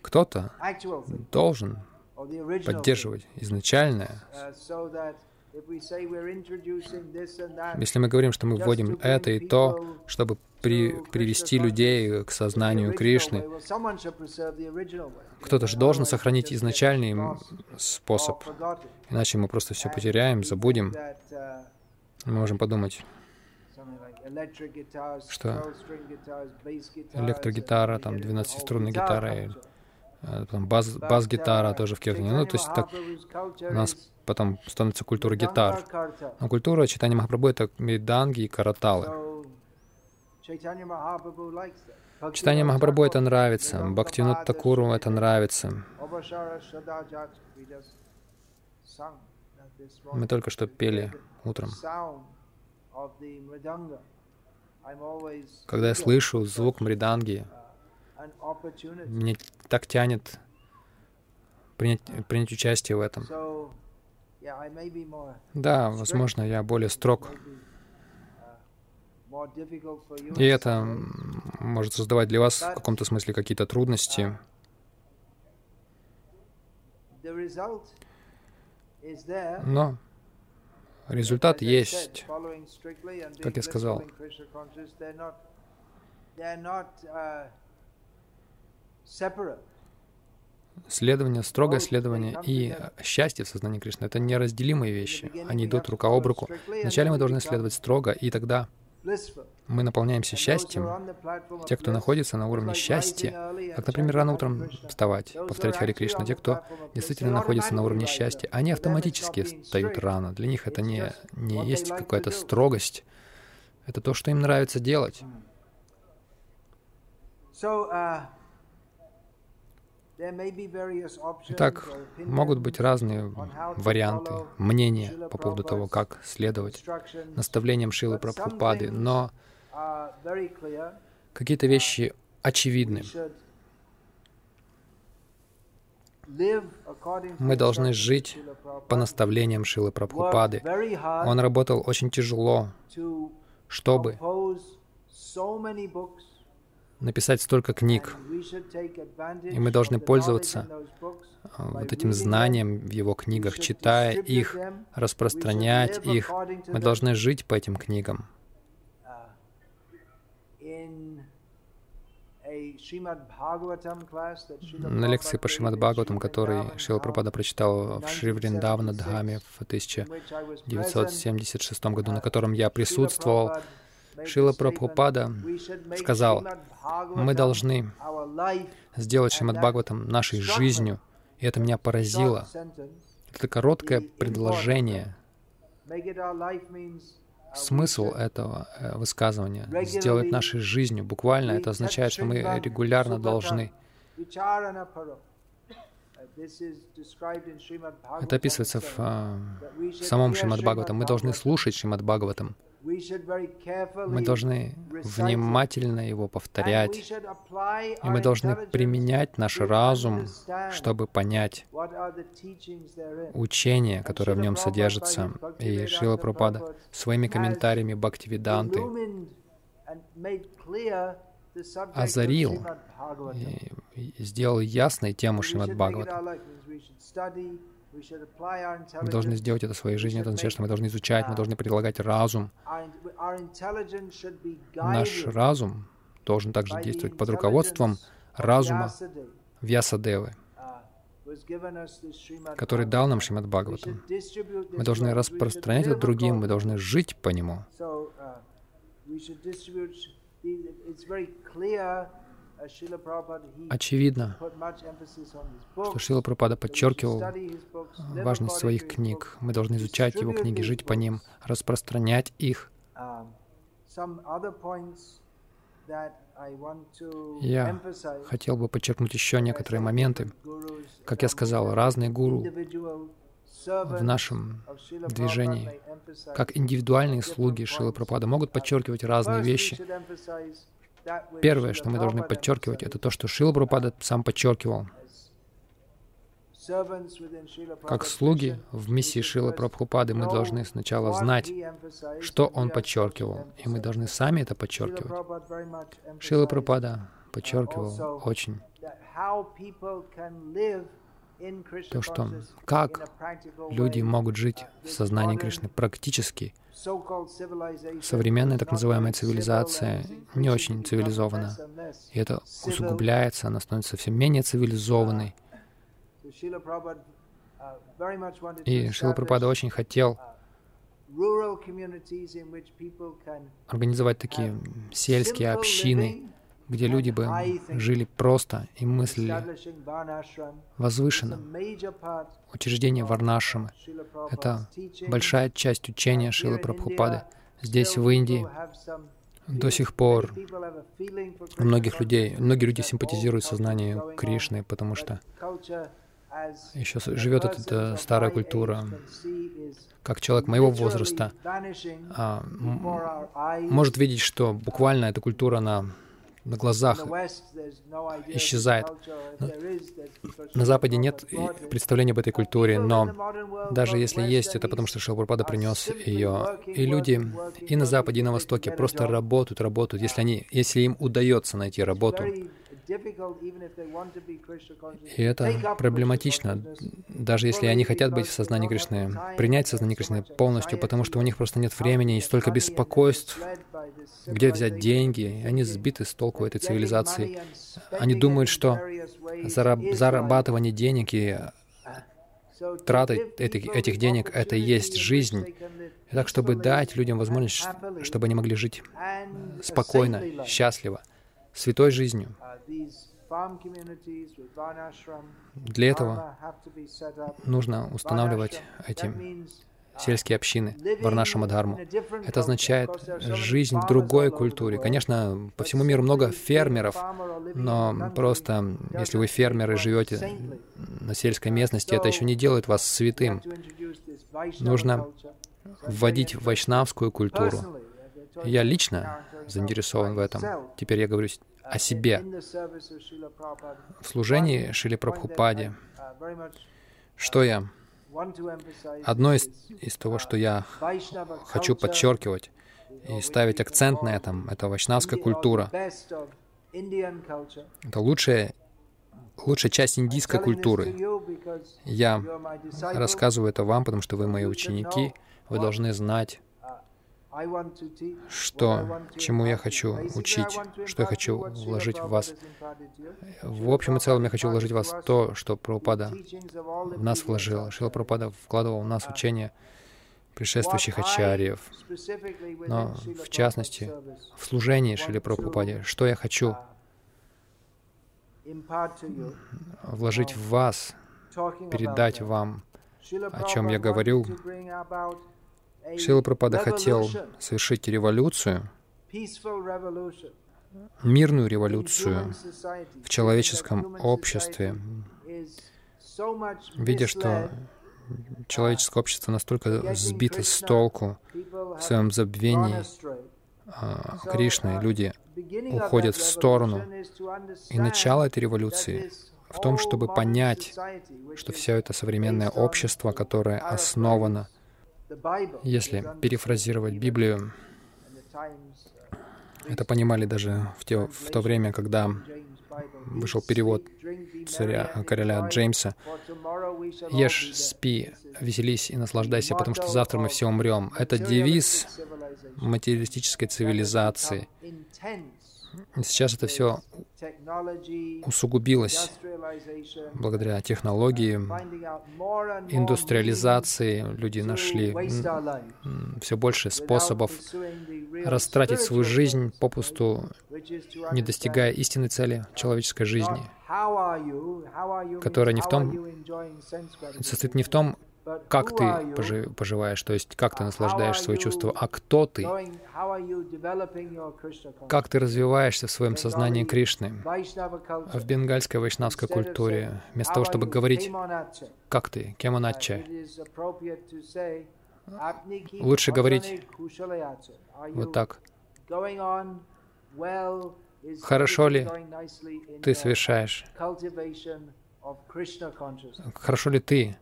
кто-то должен поддерживать изначальное. Если мы говорим, что мы вводим это и то, чтобы при, привести людей к сознанию Кришны, кто-то же должен сохранить изначальный способ, иначе мы просто все потеряем, забудем. Мы можем подумать, что электрогитара, там, 12-струнная гитара, потом бас, бас-гитара тоже в киртане. Ну, то есть так у нас потом становится культура гитар. Но культура читания Махапрабху — это миданги и караталы. Читание Махапрабху это нравится, Бхактинут Такуру это нравится. Мы только что пели утром. Когда я слышу звук мриданги, мне так тянет принять, принять участие в этом. Да, возможно, я более строг. И это может создавать для вас в каком-то смысле какие-то трудности. Но результат есть, как я сказал. Следование, строгое следование и счастье в сознании Кришны — это неразделимые вещи. Они идут рука об руку. Вначале мы должны следовать строго, и тогда мы наполняемся счастьем. Те, кто находится на уровне счастья, как, например, рано утром вставать, повторять Хари Кришна, те, кто действительно находится на уровне счастья, они автоматически встают рано. Для них это не, не есть какая-то строгость. Это то, что им нравится делать. Uh, Итак, могут быть разные варианты, мнения по поводу того, как следовать наставлениям Шилы Прабхупады, но какие-то вещи очевидны. Мы должны жить по наставлениям Шилы Прабхупады. Он работал очень тяжело, чтобы написать столько книг, и мы должны пользоваться а, вот этим знанием в его книгах, читая их, распространять их. Мы должны жить по этим книгам. На лекции по Шримад Бхагаватам, который Шила Прабхада прочитал в Шри Дхаме в 1976 году, на котором я присутствовал, Шила Прабхупада сказал, мы должны сделать Шримад Бхагаватам нашей жизнью. И это меня поразило. Это короткое предложение. Смысл этого э, высказывания — сделать нашей жизнью. Буквально это означает, что мы регулярно должны это описывается в, э, в самом Шримад Бхагаватам. Мы должны слушать Шримад Бхагаватам. Мы должны внимательно его повторять, и мы должны применять наш разум, чтобы понять учение, которое в нем содержится. И Шила Пропада своими комментариями Бхактивиданты озарил и сделал ясной тему Шримад Бхагавата. Мы должны сделать это в своей жизни. Это означает, что мы должны изучать, мы должны прилагать разум. Наш разум должен также действовать под руководством разума Вьясадевы, который дал нам Шримад Бхагаватам. Мы должны распространять это другим, мы должны жить по нему. Очевидно, что Шила Прабхупада подчеркивал важность своих книг. Мы должны изучать его книги, жить по ним, распространять их. Я хотел бы подчеркнуть еще некоторые моменты. Как я сказал, разные гуру в нашем движении, как индивидуальные слуги Шилы Прабхупады, могут подчеркивать разные вещи. Первое, что мы должны подчеркивать, это то, что Шила Прабхупада сам подчеркивал. Как слуги в миссии Шила Прабхупады мы должны сначала знать, что он подчеркивал, и мы должны сами это подчеркивать. Шила Прабхупада подчеркивал очень то, что как люди могут жить в сознании Кришны практически. Современная так называемая цивилизация не очень цивилизована. И это усугубляется, она становится все менее цивилизованной. И Шила Прабхупада очень хотел организовать такие сельские общины, где люди бы жили просто и мыслили возвышенно. Учреждение Варнашамы — это большая часть учения Шилы Прабхупады. Здесь, в Индии, до сих пор у многих людей, многие люди симпатизируют сознанию Кришны, потому что еще живет эта старая культура. Как человек моего возраста а, может видеть, что буквально эта культура, она на глазах исчезает. На Западе нет представления об этой культуре, но даже если есть, это потому что Шилпурпада принес ее. И люди и на Западе, и на Востоке просто работают, работают, если, они, если им удается найти работу. И это проблематично, даже если они хотят быть в сознании Кришны, принять сознание Кришны полностью, потому что у них просто нет времени и столько беспокойств, где взять деньги, они сбиты с толку этой цивилизации. Они думают, что зарабатывание денег и трата этих, этих денег — это и есть жизнь. И так, чтобы дать людям возможность, чтобы они могли жить спокойно, счастливо, святой жизнью. Для этого нужно устанавливать эти сельские общины, Варнашама Дхарму. Это означает жизнь в другой культуре. Конечно, по всему миру много фермеров, но просто если вы фермеры живете на сельской местности, это еще не делает вас святым. Нужно вводить вайшнавскую культуру. Я лично заинтересован в этом. Теперь я говорю о себе. В служении Шили Прабхупаде, что я Одно из, из того, что я хочу подчеркивать и ставить акцент на этом, это вайшнавская культура. Это лучшая, лучшая часть индийской культуры. Я рассказываю это вам, потому что вы мои ученики. Вы должны знать, что, чему я хочу учить, что я хочу вложить в вас. В общем и целом я хочу вложить в вас то, что Прабхупада в нас вложил. Шила Прабхупада вкладывал в нас учение предшествующих ачарьев. Но, в частности, в служении Шили Прабхупаде, что я хочу вложить в вас, передать вам, о чем я говорил Шила Прабхупада хотел совершить революцию, мирную революцию в человеческом обществе, видя, что человеческое общество настолько сбито с толку в своем забвении а, Кришны, люди уходят в сторону. И начало этой революции в том, чтобы понять, что все это современное общество, которое основано если перефразировать Библию, это понимали даже в, те, в то время, когда вышел перевод царя, короля Джеймса. «Ешь, спи, веселись и наслаждайся, потому что завтра мы все умрем». Это девиз материалистической цивилизации. Сейчас это все усугубилось благодаря технологии, индустриализации. Люди нашли все больше способов растратить свою жизнь попусту, не достигая истинной цели человеческой жизни, которая не в том, состоит не в том, как ты поживаешь, то есть как ты наслаждаешь свои чувства, а кто ты, как ты развиваешься в своем сознании Кришны. В бенгальской вайшнавской культуре, вместо того, чтобы говорить «как ты», «кеманачча», лучше говорить вот так. Хорошо ли ты совершаешь? Хорошо ли ты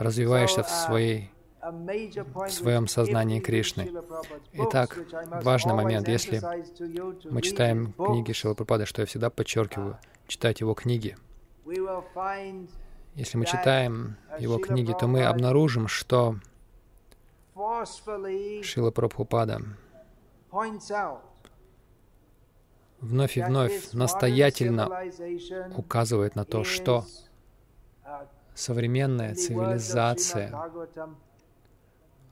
развиваешься в, своей, в своем сознании Кришны. Итак, важный момент. Если мы читаем книги Шила Прабхупады, что я всегда подчеркиваю, читать его книги, если мы читаем его книги, то мы обнаружим, что Шила Прабхупада вновь и вновь настоятельно указывает на то, что современная цивилизация,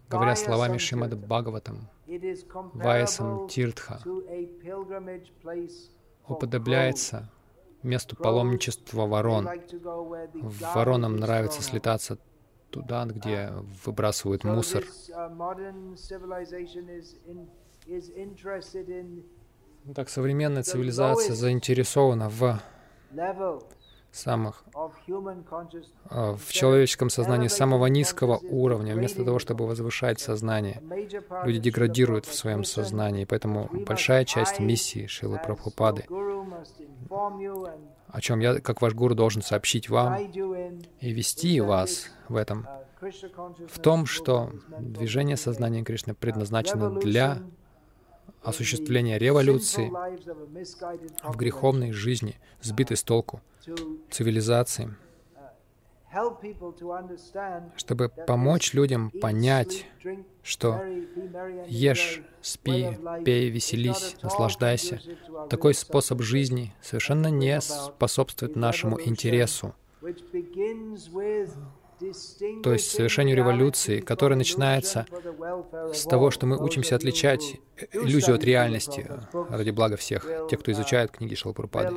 говоря словами Шримад Бхагаватам, Ваясам Тиртха, уподобляется месту паломничества ворон. Воронам нравится слетаться туда, где выбрасывают мусор. Так современная цивилизация заинтересована в самых а, в человеческом сознании самого низкого уровня, вместо того, чтобы возвышать сознание. Люди деградируют в своем сознании, поэтому большая часть миссии Шилы Прабхупады, о чем я, как ваш гуру, должен сообщить вам и вести вас в этом, в том, что движение сознания Кришны предназначено для осуществления революции в греховной жизни, сбитой с толку, цивилизации, чтобы помочь людям понять, что ешь, спи, пей, веселись, наслаждайся. Такой способ жизни совершенно не способствует нашему интересу, то есть совершению революции, которая начинается с того, что мы учимся отличать иллюзию от реальности ради блага всех. Те, кто изучает книги Шилапурпады,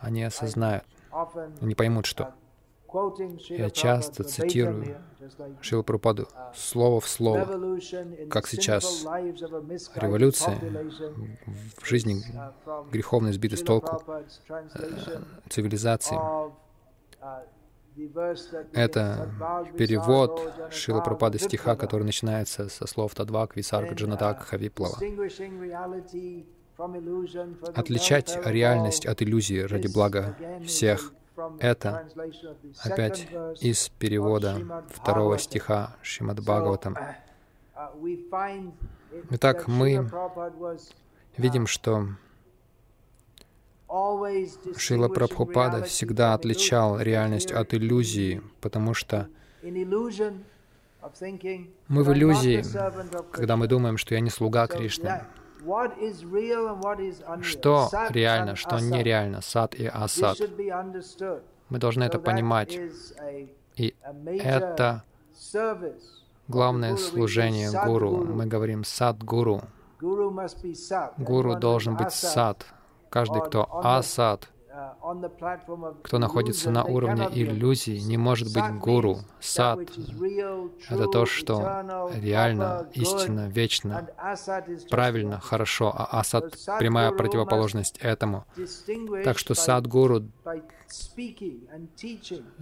они осознают, они поймут, что я часто цитирую Шила слово в слово, как сейчас. Революция в жизни греховной сбитой с толку э, цивилизации это перевод Шила Пропады стиха, который начинается со слов Тадвак, Висарга, Джанатак, Хавиплава. Отличать реальность от иллюзии ради блага всех — это опять из перевода второго стиха Шримад Бхагаватам. Итак, мы видим, что Шила Прабхупада всегда отличал реальность от иллюзии, потому что мы в иллюзии, когда мы думаем, что я не слуга Кришны. Что реально, что нереально, сад и асад. Мы должны это понимать. И это главное служение гуру. Мы говорим сад-гуру. Гуру. Должен быть сад, Каждый, кто асад, кто находится на уровне иллюзий, не может быть гуру. Сад — это то, что реально, истинно, вечно, правильно, хорошо, а асад — прямая противоположность этому. Так что сад-гуру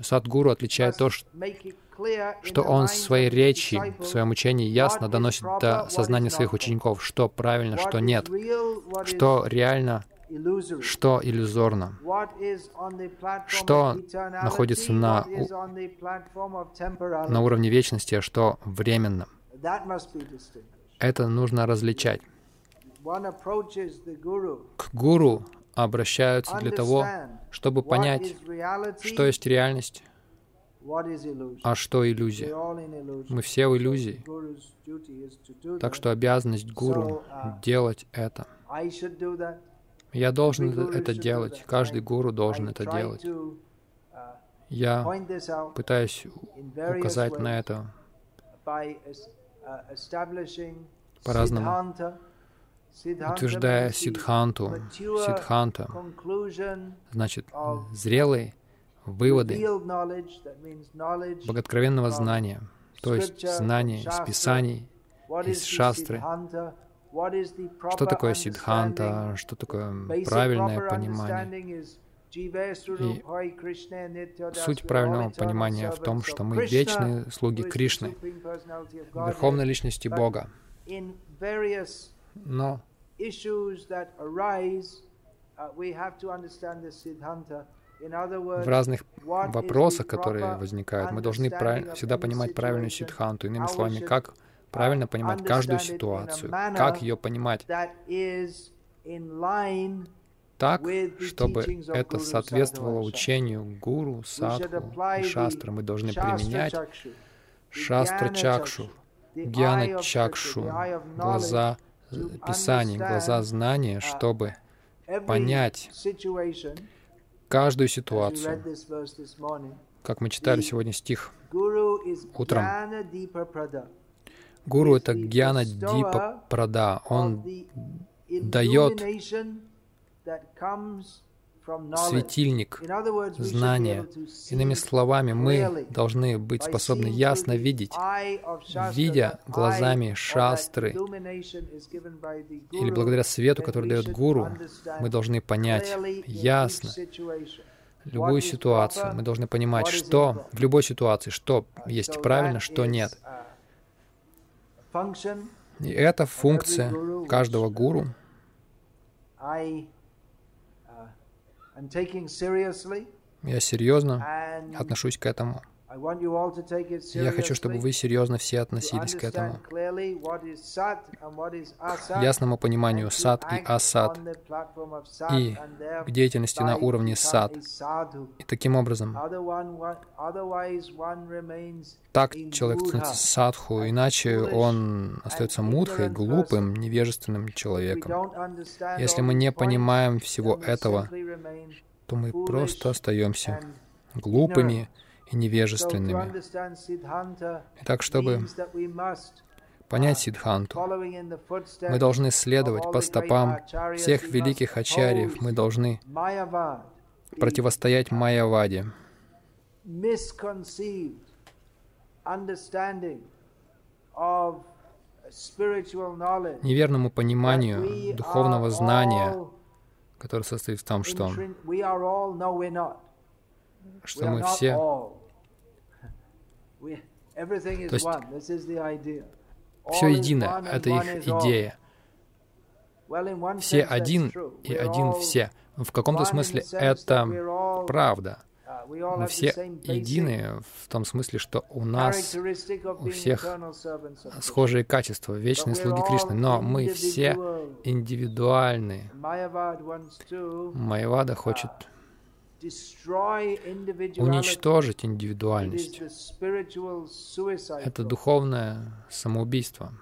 Садгуру отличает то, что он в своей речи, в своем учении ясно доносит до сознания своих учеников, что правильно, что нет, что реально что иллюзорно, что находится на, на уровне вечности, а что временно. Это нужно различать. К гуру обращаются для того, чтобы понять, что есть реальность, а что иллюзия. Мы все в иллюзии. Так что обязанность гуру uh, делать это. Я должен это делать. Каждый гуру должен это делать. Я пытаюсь указать на это по-разному, утверждая сидханту. Сидханта значит зрелые выводы боготкровенного знания, то есть знания из Писаний, из шастры, что такое сидханта, что такое правильное понимание. И суть правильного понимания в том, что мы вечные слуги Кришны, Верховной Личности Бога. Но в разных вопросах, которые возникают, мы должны всегда понимать правильную сидханту. Иными словами, как правильно понимать каждую ситуацию, как ее понимать так, чтобы это соответствовало учению гуру, садху и шастры. Мы должны применять шастра чакшу, гьяна чакшу, глаза писаний, глаза знания, чтобы понять каждую ситуацию. Как мы читали сегодня стих утром. Гуру — это гьяна дипа прада. Он дает светильник знания. Иными словами, мы должны быть способны ясно видеть, видя глазами шастры, или благодаря свету, который дает гуру, мы должны понять ясно любую ситуацию. Мы должны понимать, что в любой ситуации, что есть правильно, что нет. И это функция каждого гуру. Uh, Я серьезно отношусь к этому. Я хочу, чтобы вы серьезно все относились к этому, к ясному пониманию сад и асад, и к деятельности на уровне сад. И таким образом, так человек становится садху, иначе он остается мудхой, глупым, невежественным человеком. Если мы не понимаем всего этого, то мы просто остаемся глупыми и невежественными. Итак, чтобы понять Сидханту, мы должны следовать по стопам всех великих ачарьев, мы должны противостоять Майяваде, неверному пониманию духовного знания, которое состоит в том, что что мы все... То есть все едино, это их идея. Все один и один все. В каком-то смысле это правда. Uh, мы все едины в том смысле, что у нас у всех схожие качества, вечные слуги Кришны, но мы все индивидуальны. Майявада хочет уничтожить индивидуальность. Это духовное самоубийство.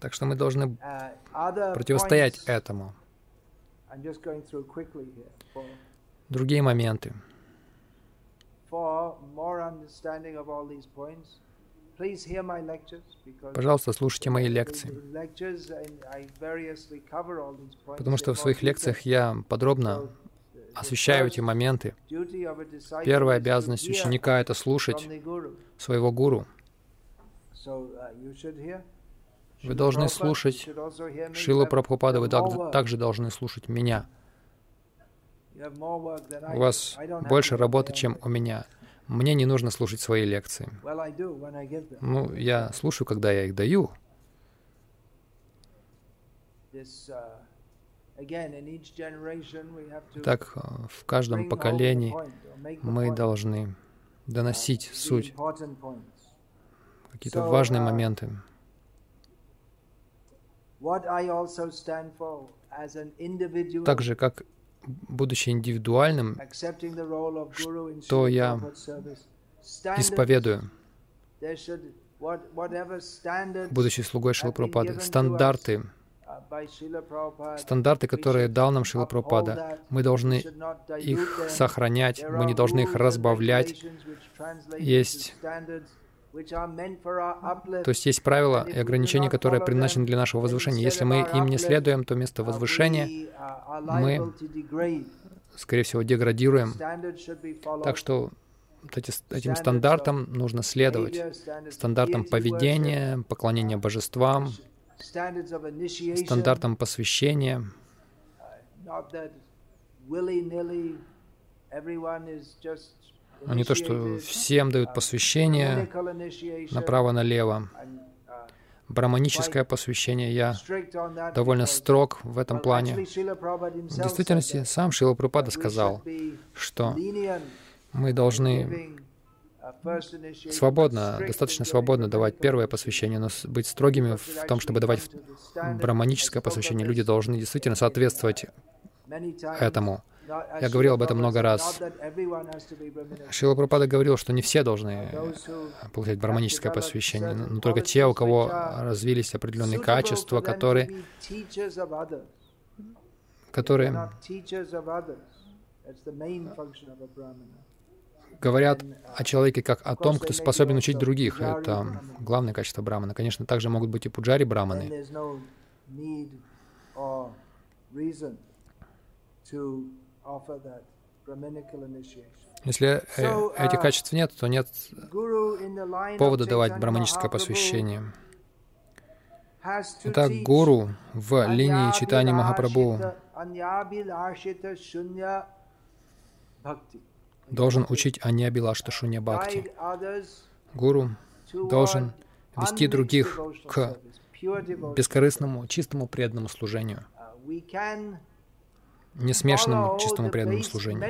Так что мы должны uh, противостоять этому. Другие моменты. Пожалуйста, слушайте мои лекции, потому что в своих лекциях я подробно освещаю эти моменты. Первая обязанность ученика — это слушать своего гуру. Вы должны слушать. Шилу Прабхупада, вы также должны слушать меня. У вас больше работы, чем у меня. Мне не нужно слушать свои лекции. Ну, я слушаю, когда я их даю. Так, э, в каждом поколении мы должны доносить суть, какие-то важные моменты. Так же, как будучи индивидуальным, что я исповедую, будучи слугой Шилапрапады, стандарты, стандарты, которые дал нам Шилапрапада, мы должны их сохранять, мы не должны их разбавлять. Есть то есть есть правила и ограничения, которые предназначены для нашего возвышения. Если мы им не следуем, то вместо возвышения мы, скорее всего, деградируем. Так что этим стандартам нужно следовать. Стандартам поведения, поклонения божествам, стандартам посвящения. А не то, что всем дают посвящение направо-налево. Браманическое посвящение, я довольно строг в этом плане. В действительности, сам Шила Прупада сказал, что мы должны свободно, достаточно свободно давать первое посвящение, но быть строгими в том, чтобы давать браманическое посвящение. Люди должны действительно соответствовать этому. Я говорил об этом много раз. Шила Прабхупада говорил, что не все должны получать браманическое посвящение, но только те, у кого развились определенные качества, которые, которые говорят о человеке как о том, кто способен учить других. Это главное качество брамана. Конечно, также могут быть и пуджари браманы. Если э, этих uh, качеств нет, то нет повода давать браманическое посвящение. Итак, гуру в линии читания Махапрабху должен учить Аньябилашта Шунья Бхакти. Гуру должен вести других к бескорыстному, чистому преданному служению. Не смешанным чистому преданному служению.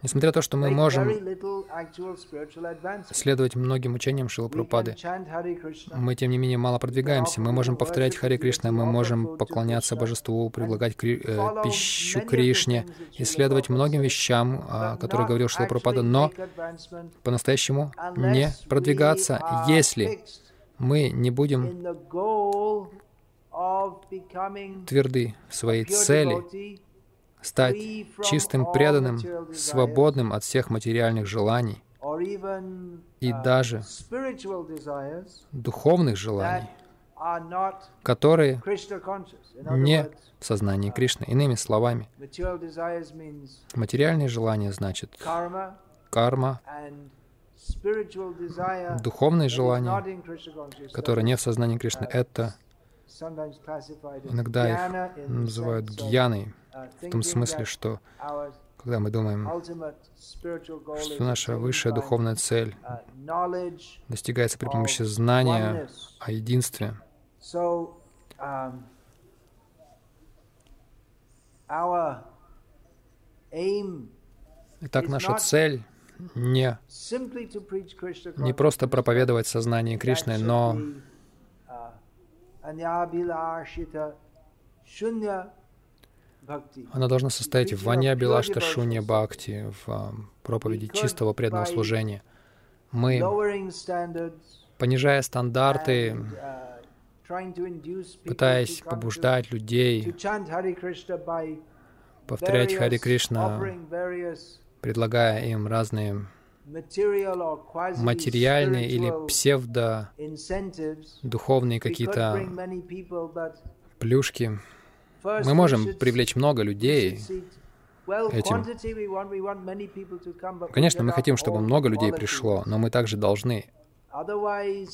Несмотря на то, что мы можем следовать многим учениям Шилапрапады, мы, тем не менее, мало продвигаемся. Мы можем повторять Хари Кришна, мы можем поклоняться Божеству, предлагать кри э, пищу Кришне, исследовать многим вещам, о которых говорил Шилапрапада, но по-настоящему не продвигаться, если мы не будем тверды в своей цели стать чистым преданным, свободным от всех материальных желаний и даже духовных желаний, которые не в сознании Кришны. Иными словами, материальные желания значит карма, духовные желания, которые не в сознании Кришны, это иногда их называют гьяной, в том смысле, что когда мы думаем, что наша высшая духовная цель достигается при помощи знания о единстве, Итак, наша цель не, не просто проповедовать сознание Кришны, но она должна состоять в ванья билашта шунья бхакти, в а, проповеди чистого преданного служения. Мы, понижая стандарты, пытаясь побуждать людей повторять Хари Кришна, предлагая им разные материальные или псевдо духовные какие-то плюшки, мы можем привлечь много людей этим. Конечно, мы хотим, чтобы много людей пришло, но мы также должны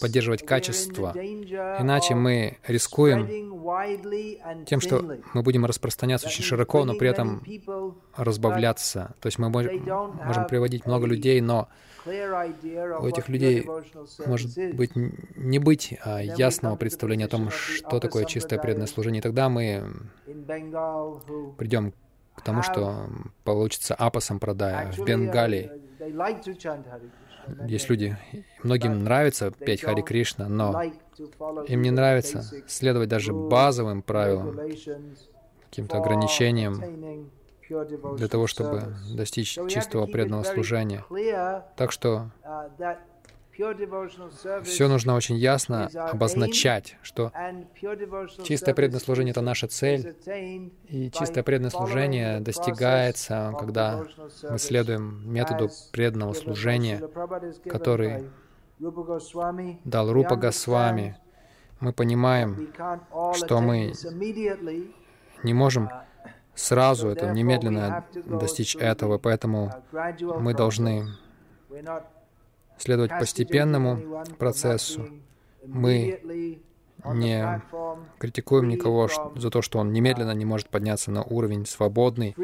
поддерживать качество. Иначе мы рискуем тем, что мы будем распространяться очень широко, но при этом разбавляться. То есть мы можем приводить много людей, но у этих людей может быть не быть а, ясного представления о том, что такое чистое преданное служение. И тогда мы придем к тому, что получится апасом продая в Бенгалии. Есть люди, многим нравится петь Хари Кришна, но им не нравится следовать даже базовым правилам, каким-то ограничениям для того, чтобы достичь чистого преданного служения. Так что все нужно очень ясно обозначать, что чистое преданное служение — это наша цель, и чистое преданное служение достигается, когда мы следуем методу преданного служения, который дал Рупа Госвами. Мы понимаем, что мы не можем сразу это немедленно достичь этого, поэтому мы должны следовать постепенному процессу. Мы не критикуем никого за то, что он немедленно не может подняться на уровень свободный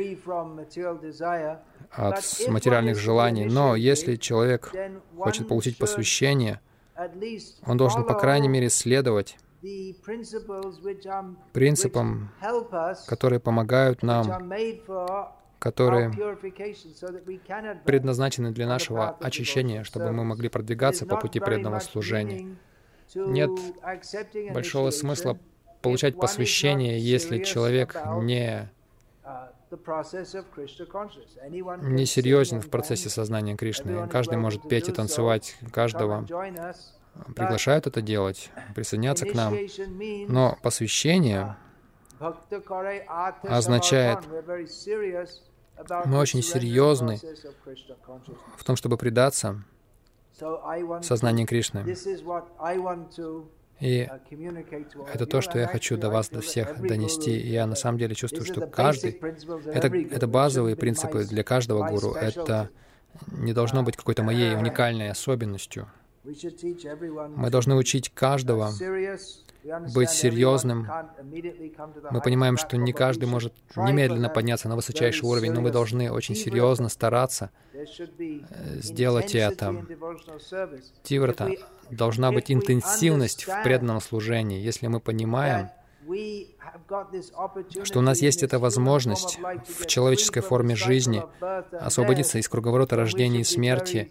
от материальных желаний. Но если человек хочет получить посвящение, он должен, по крайней мере, следовать принципам, которые помогают нам которые предназначены для нашего очищения, чтобы мы могли продвигаться по пути преданного служения. Нет большого смысла получать посвящение, если человек не не серьезен в процессе сознания Кришны. Каждый может петь и танцевать, каждого приглашают это делать, присоединяться к нам. Но посвящение означает мы очень серьезны в том, чтобы предаться сознанию Кришны. И это то, что я хочу до вас, до всех донести. И я на самом деле чувствую, что каждый... Это, это базовые принципы для каждого гуру. Это не должно быть какой-то моей уникальной особенностью. Мы должны учить каждого быть серьезным. Мы понимаем, что не каждый может немедленно подняться на высочайший уровень, но мы должны очень серьезно стараться э, сделать это. Тиврата должна быть интенсивность в преданном служении. Если мы понимаем, что у нас есть эта возможность в человеческой форме жизни освободиться из круговорота рождения и смерти,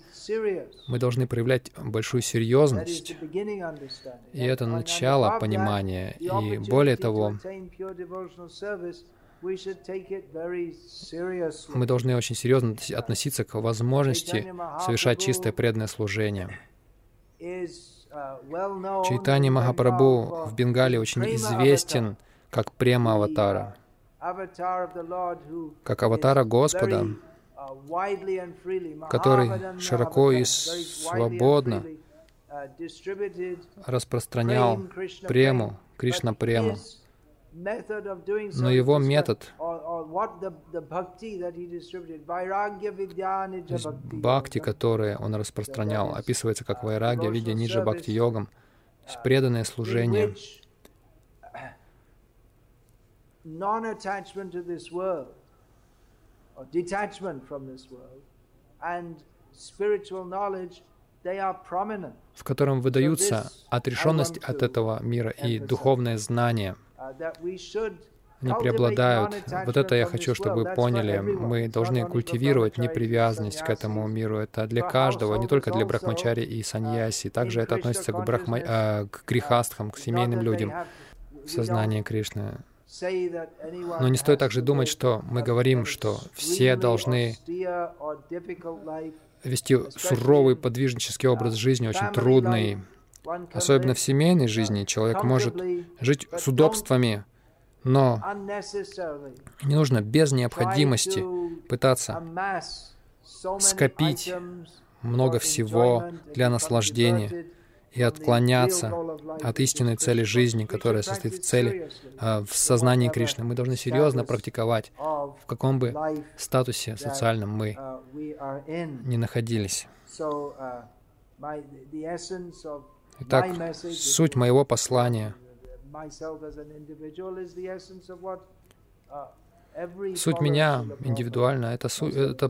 мы должны проявлять большую серьезность. И это начало понимания. И более того, мы должны очень серьезно относиться к возможности совершать чистое преданное служение. Чайтани Махапрабху в Бенгале очень известен как према аватара, как аватара Господа, который широко и свободно распространял прему, Кришна прему. Но его метод, бхакти, которые он распространял, описывается как вайрагья, видя ниджа бхакти йогам, преданное служение, non-attachment to this world, or detachment from this world, and spiritual knowledge, they are prominent. в котором выдаются отрешенность от этого мира и духовное знание. Uh, Они преобладают. Вот это я хочу, чтобы вы поняли. Мы должны культивировать непривязанность к этому миру. Это для каждого, не только для брахмачари и саньяси. Также это относится к, брахма... э, к грехастхам, к семейным людям в сознании Кришны. Но не стоит также думать, что мы говорим, что все должны вести суровый подвижнический образ жизни, очень трудный. Особенно в семейной жизни человек может жить с удобствами, но не нужно без необходимости пытаться скопить много всего для наслаждения и отклоняться от истинной цели жизни, которая состоит в цели, э, в сознании Кришны. Мы должны серьезно практиковать, в каком бы статусе социальном мы не находились. Итак, суть моего послания Суть меня индивидуально, это, су, это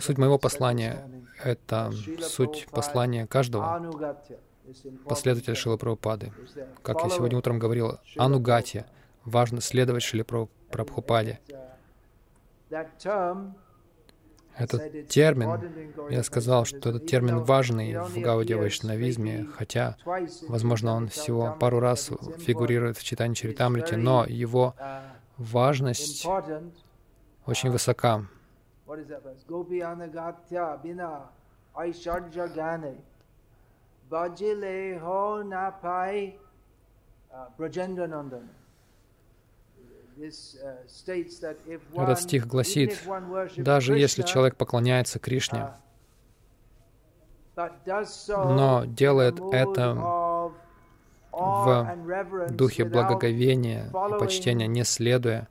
суть моего послания, это суть послания каждого последователь Шилы Прабхупады. Как я сегодня утром говорил, анугати. Важно следовать Шиле Прабхупаде. Этот термин, я сказал, что этот термин важный в Гауди Вайшнавизме, хотя, возможно, он всего пару раз фигурирует в читании Чаритамрити, но его важность очень высока. Na pai Brajendanandan. Этот стих гласит, даже если человек поклоняется Кришне, но делает это в духе благоговения и почтения, не следуя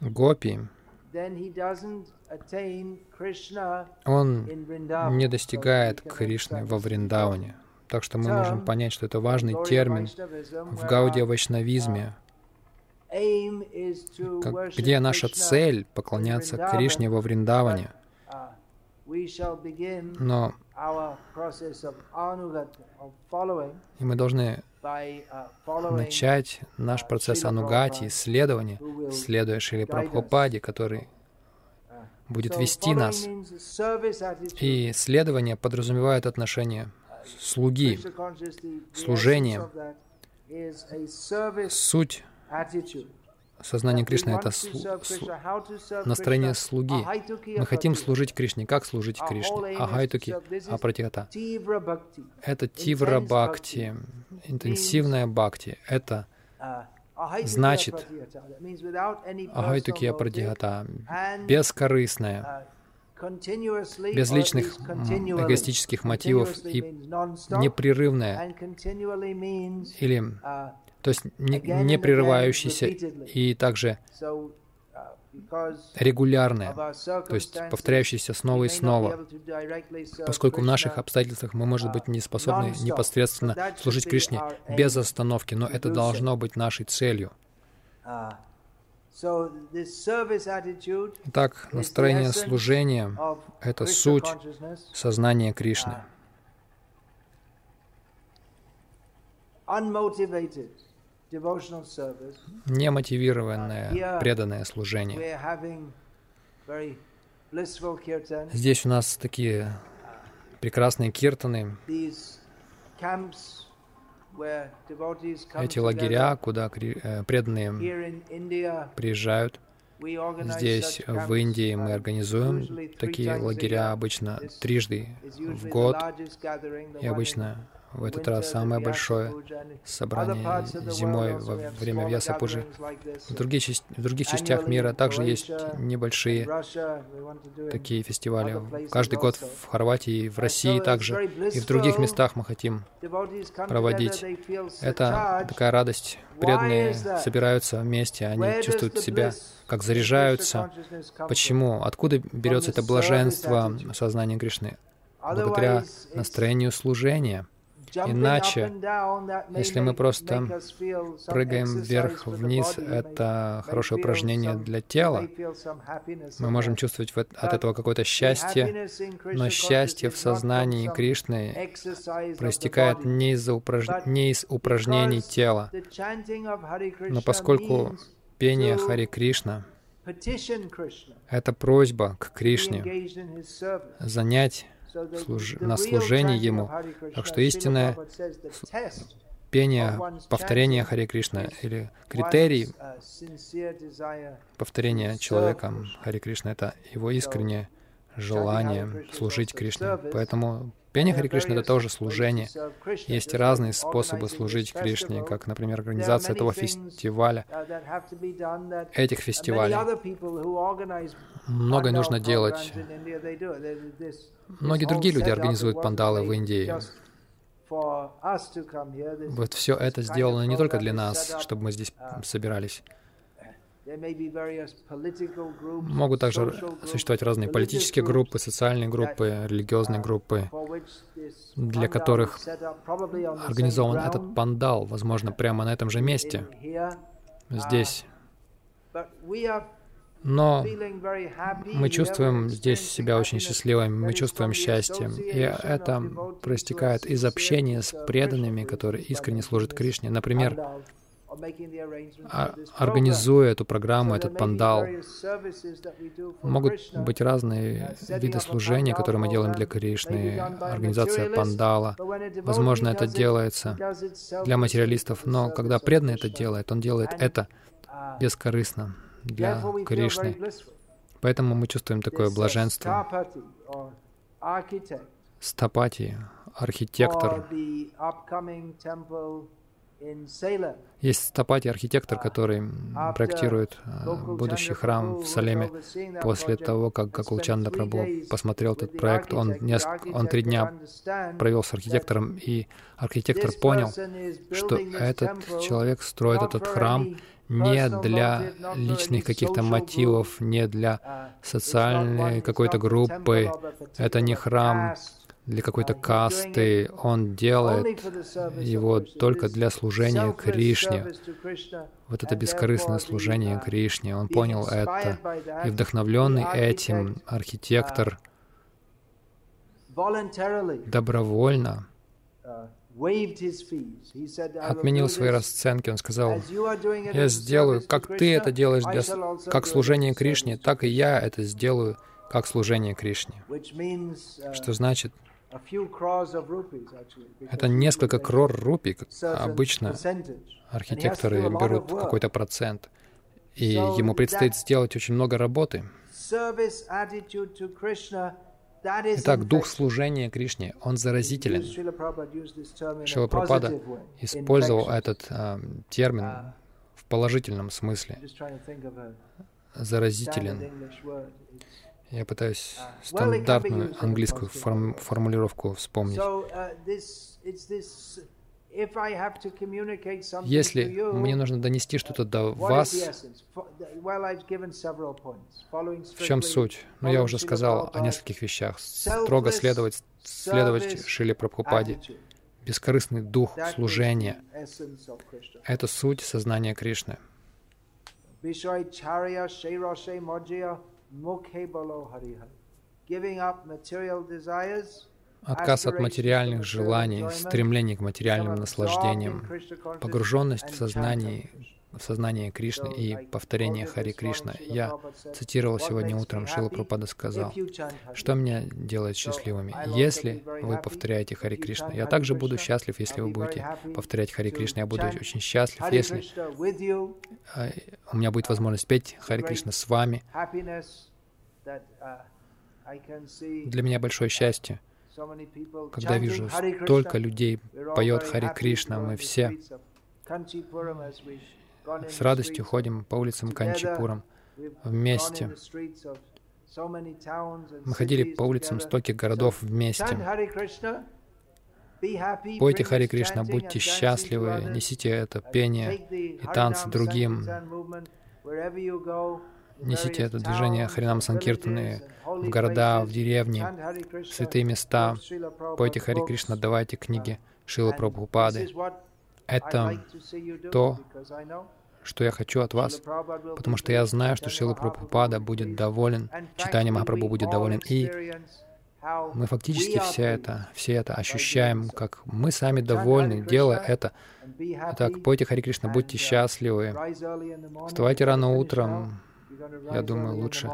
гопи, он не достигает Кришны во Вриндаване. Так что мы можем понять, что это важный термин в Гаудия Вайшнавизме, как, где наша цель — поклоняться Кришне во Вриндаване. Uh, Но и мы должны uh, начать наш uh, процесс анугати, исследования, следуя Шили Прабхупаде, который будет вести нас. И следование подразумевает отношение слуги, служение. Суть сознания Кришны — это настроение слуги. Мы хотим служить Кришне. Как служить Кришне? Агайтуки апратихата. Это тивра бхакти, интенсивная бхакти. Это значит Агайтукия Прадигата, бескорыстная, без личных эгоистических мотивов и непрерывная, или, то есть не, не прерывающийся и также регулярное, то есть повторяющееся снова и снова, поскольку в наших обстоятельствах мы, может быть, не способны непосредственно служить Кришне без остановки, но это должно быть нашей целью. Итак, настроение служения — это суть сознания Кришны. Немотивированное преданное служение. Здесь у нас такие прекрасные киртаны, эти лагеря, куда э, преданные приезжают. Здесь, в Индии, мы организуем такие лагеря обычно трижды в год, и обычно в этот раз самое большое собрание зимой во время Вьяса Пуджи. В других, в других частях мира также есть небольшие такие фестивали. Каждый год в Хорватии, в России также, и в других местах мы хотим проводить. Это такая радость. Преданные собираются вместе, они чувствуют себя, как заряжаются. Почему? Откуда берется это блаженство сознания Кришны? Благодаря настроению служения. Иначе, если мы просто прыгаем вверх-вниз, это хорошее упражнение для тела. Мы можем чувствовать от этого какое-то счастье, но счастье в сознании Кришны проистекает не из, упраж... не из упражнений тела. Но поскольку пение Хари Кришна — это просьба к Кришне занять служ... на служение Ему. Так что истинное пение, повторение Хари Кришна или критерий повторения человеком Хари Кришна — это его искреннее желание служить Кришне. Поэтому Пение Хари Кришны — это тоже служение. Есть разные способы служить Кришне, как, например, организация этого фестиваля, этих фестивалей. Многое нужно делать. Многие другие люди организуют пандалы в Индии. Вот все это сделано не только для нас, чтобы мы здесь собирались. Могут также существовать разные политические группы, социальные группы, религиозные группы, для которых организован этот пандал, возможно, прямо на этом же месте, здесь. Но мы чувствуем здесь себя очень счастливыми, мы чувствуем счастье. И это проистекает из общения с преданными, которые искренне служат Кришне. Например, организуя эту программу, этот пандал. Могут быть разные виды служения, которые мы делаем для Кришны, организация пандала. Возможно, это делается для материалистов, но когда преданный это делает, он делает это бескорыстно для Кришны. Поэтому мы чувствуем такое блаженство. Стапати, архитектор есть Стапати, архитектор, который проектирует э, будущий храм в Салеме. После того, как Гакулчанда Прабhu посмотрел этот проект, он, несколько, он три дня провел с архитектором, и архитектор понял, что этот человек строит этот храм не для личных каких-то мотивов, не для социальной какой-то группы. Это не храм для какой-то касты, он делает его только для служения Кришне. Вот это бескорыстное служение Кришне. Он понял это. И вдохновленный этим архитектор добровольно отменил свои расценки. Он сказал, «Я сделаю, как ты это делаешь, для, как служение Кришне, так и я это сделаю, как служение Кришне». Что значит, это несколько крор рупий. Обычно архитекторы берут какой-то процент, и ему предстоит сделать очень много работы. Итак, дух служения Кришне, он заразителен. Шила Прабхада использовал этот э, термин uh, в положительном смысле. Заразителен. Я пытаюсь uh, стандартную английскую форм формулировку вспомнить. Uh, Если мне нужно донести что-то до вас, в чем суть? Ну, я уже сказал о нескольких вещах. Строго следовать, следовать Шиле Прабхупаде. Бескорыстный дух служения — это суть сознания Кришны. Giving up material desires отказ от материальных желаний, стремление к материальным наслаждениям, погруженность в сознание, в сознание Кришны и повторение Хари Кришна. Я цитировал сегодня утром, Шила Пропада сказал, что меня делает счастливыми. Если вы повторяете Хари Кришна, я также буду счастлив, если вы будете повторять Хари Кришна. Я буду очень счастлив, если а, у меня будет возможность петь Хари Кришна с вами. Для меня большое счастье, когда вижу столько людей поет Хари Кришна, мы все с радостью ходим по улицам Канчипурам вместе. Мы ходили по улицам стольких городов вместе. Пойте Хари Кришна, будьте счастливы, несите это пение и танцы другим. Несите это движение Харинам Санкиртаны в города, в деревни, в святые места. Пойте Хари Кришна, давайте книги Шилы Прабхупады. Это то, что я хочу от вас, потому что я знаю, что Шила Прабхупада будет доволен, читание Махапрабху будет доволен, и мы фактически все это, все это ощущаем, как мы сами довольны, делая это. Так, пойте Хари Кришна, будьте счастливы, вставайте рано утром, я думаю, лучше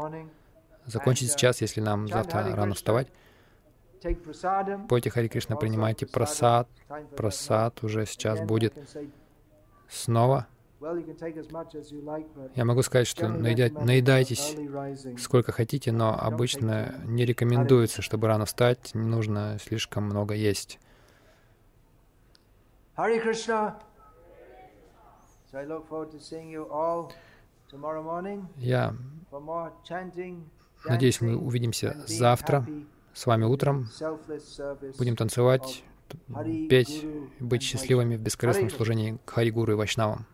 закончить сейчас, если нам завтра рано вставать. Пойте Хари Кришна, принимайте просад. Просад уже сейчас будет снова. Я могу сказать, что наедайтесь сколько хотите, но обычно не рекомендуется, чтобы рано встать, не нужно слишком много есть. Хари Кришна. Я надеюсь, мы увидимся завтра с вами утром. Будем танцевать, петь, быть счастливыми в бескорыстном служении к Харигуру и Вайшнавам.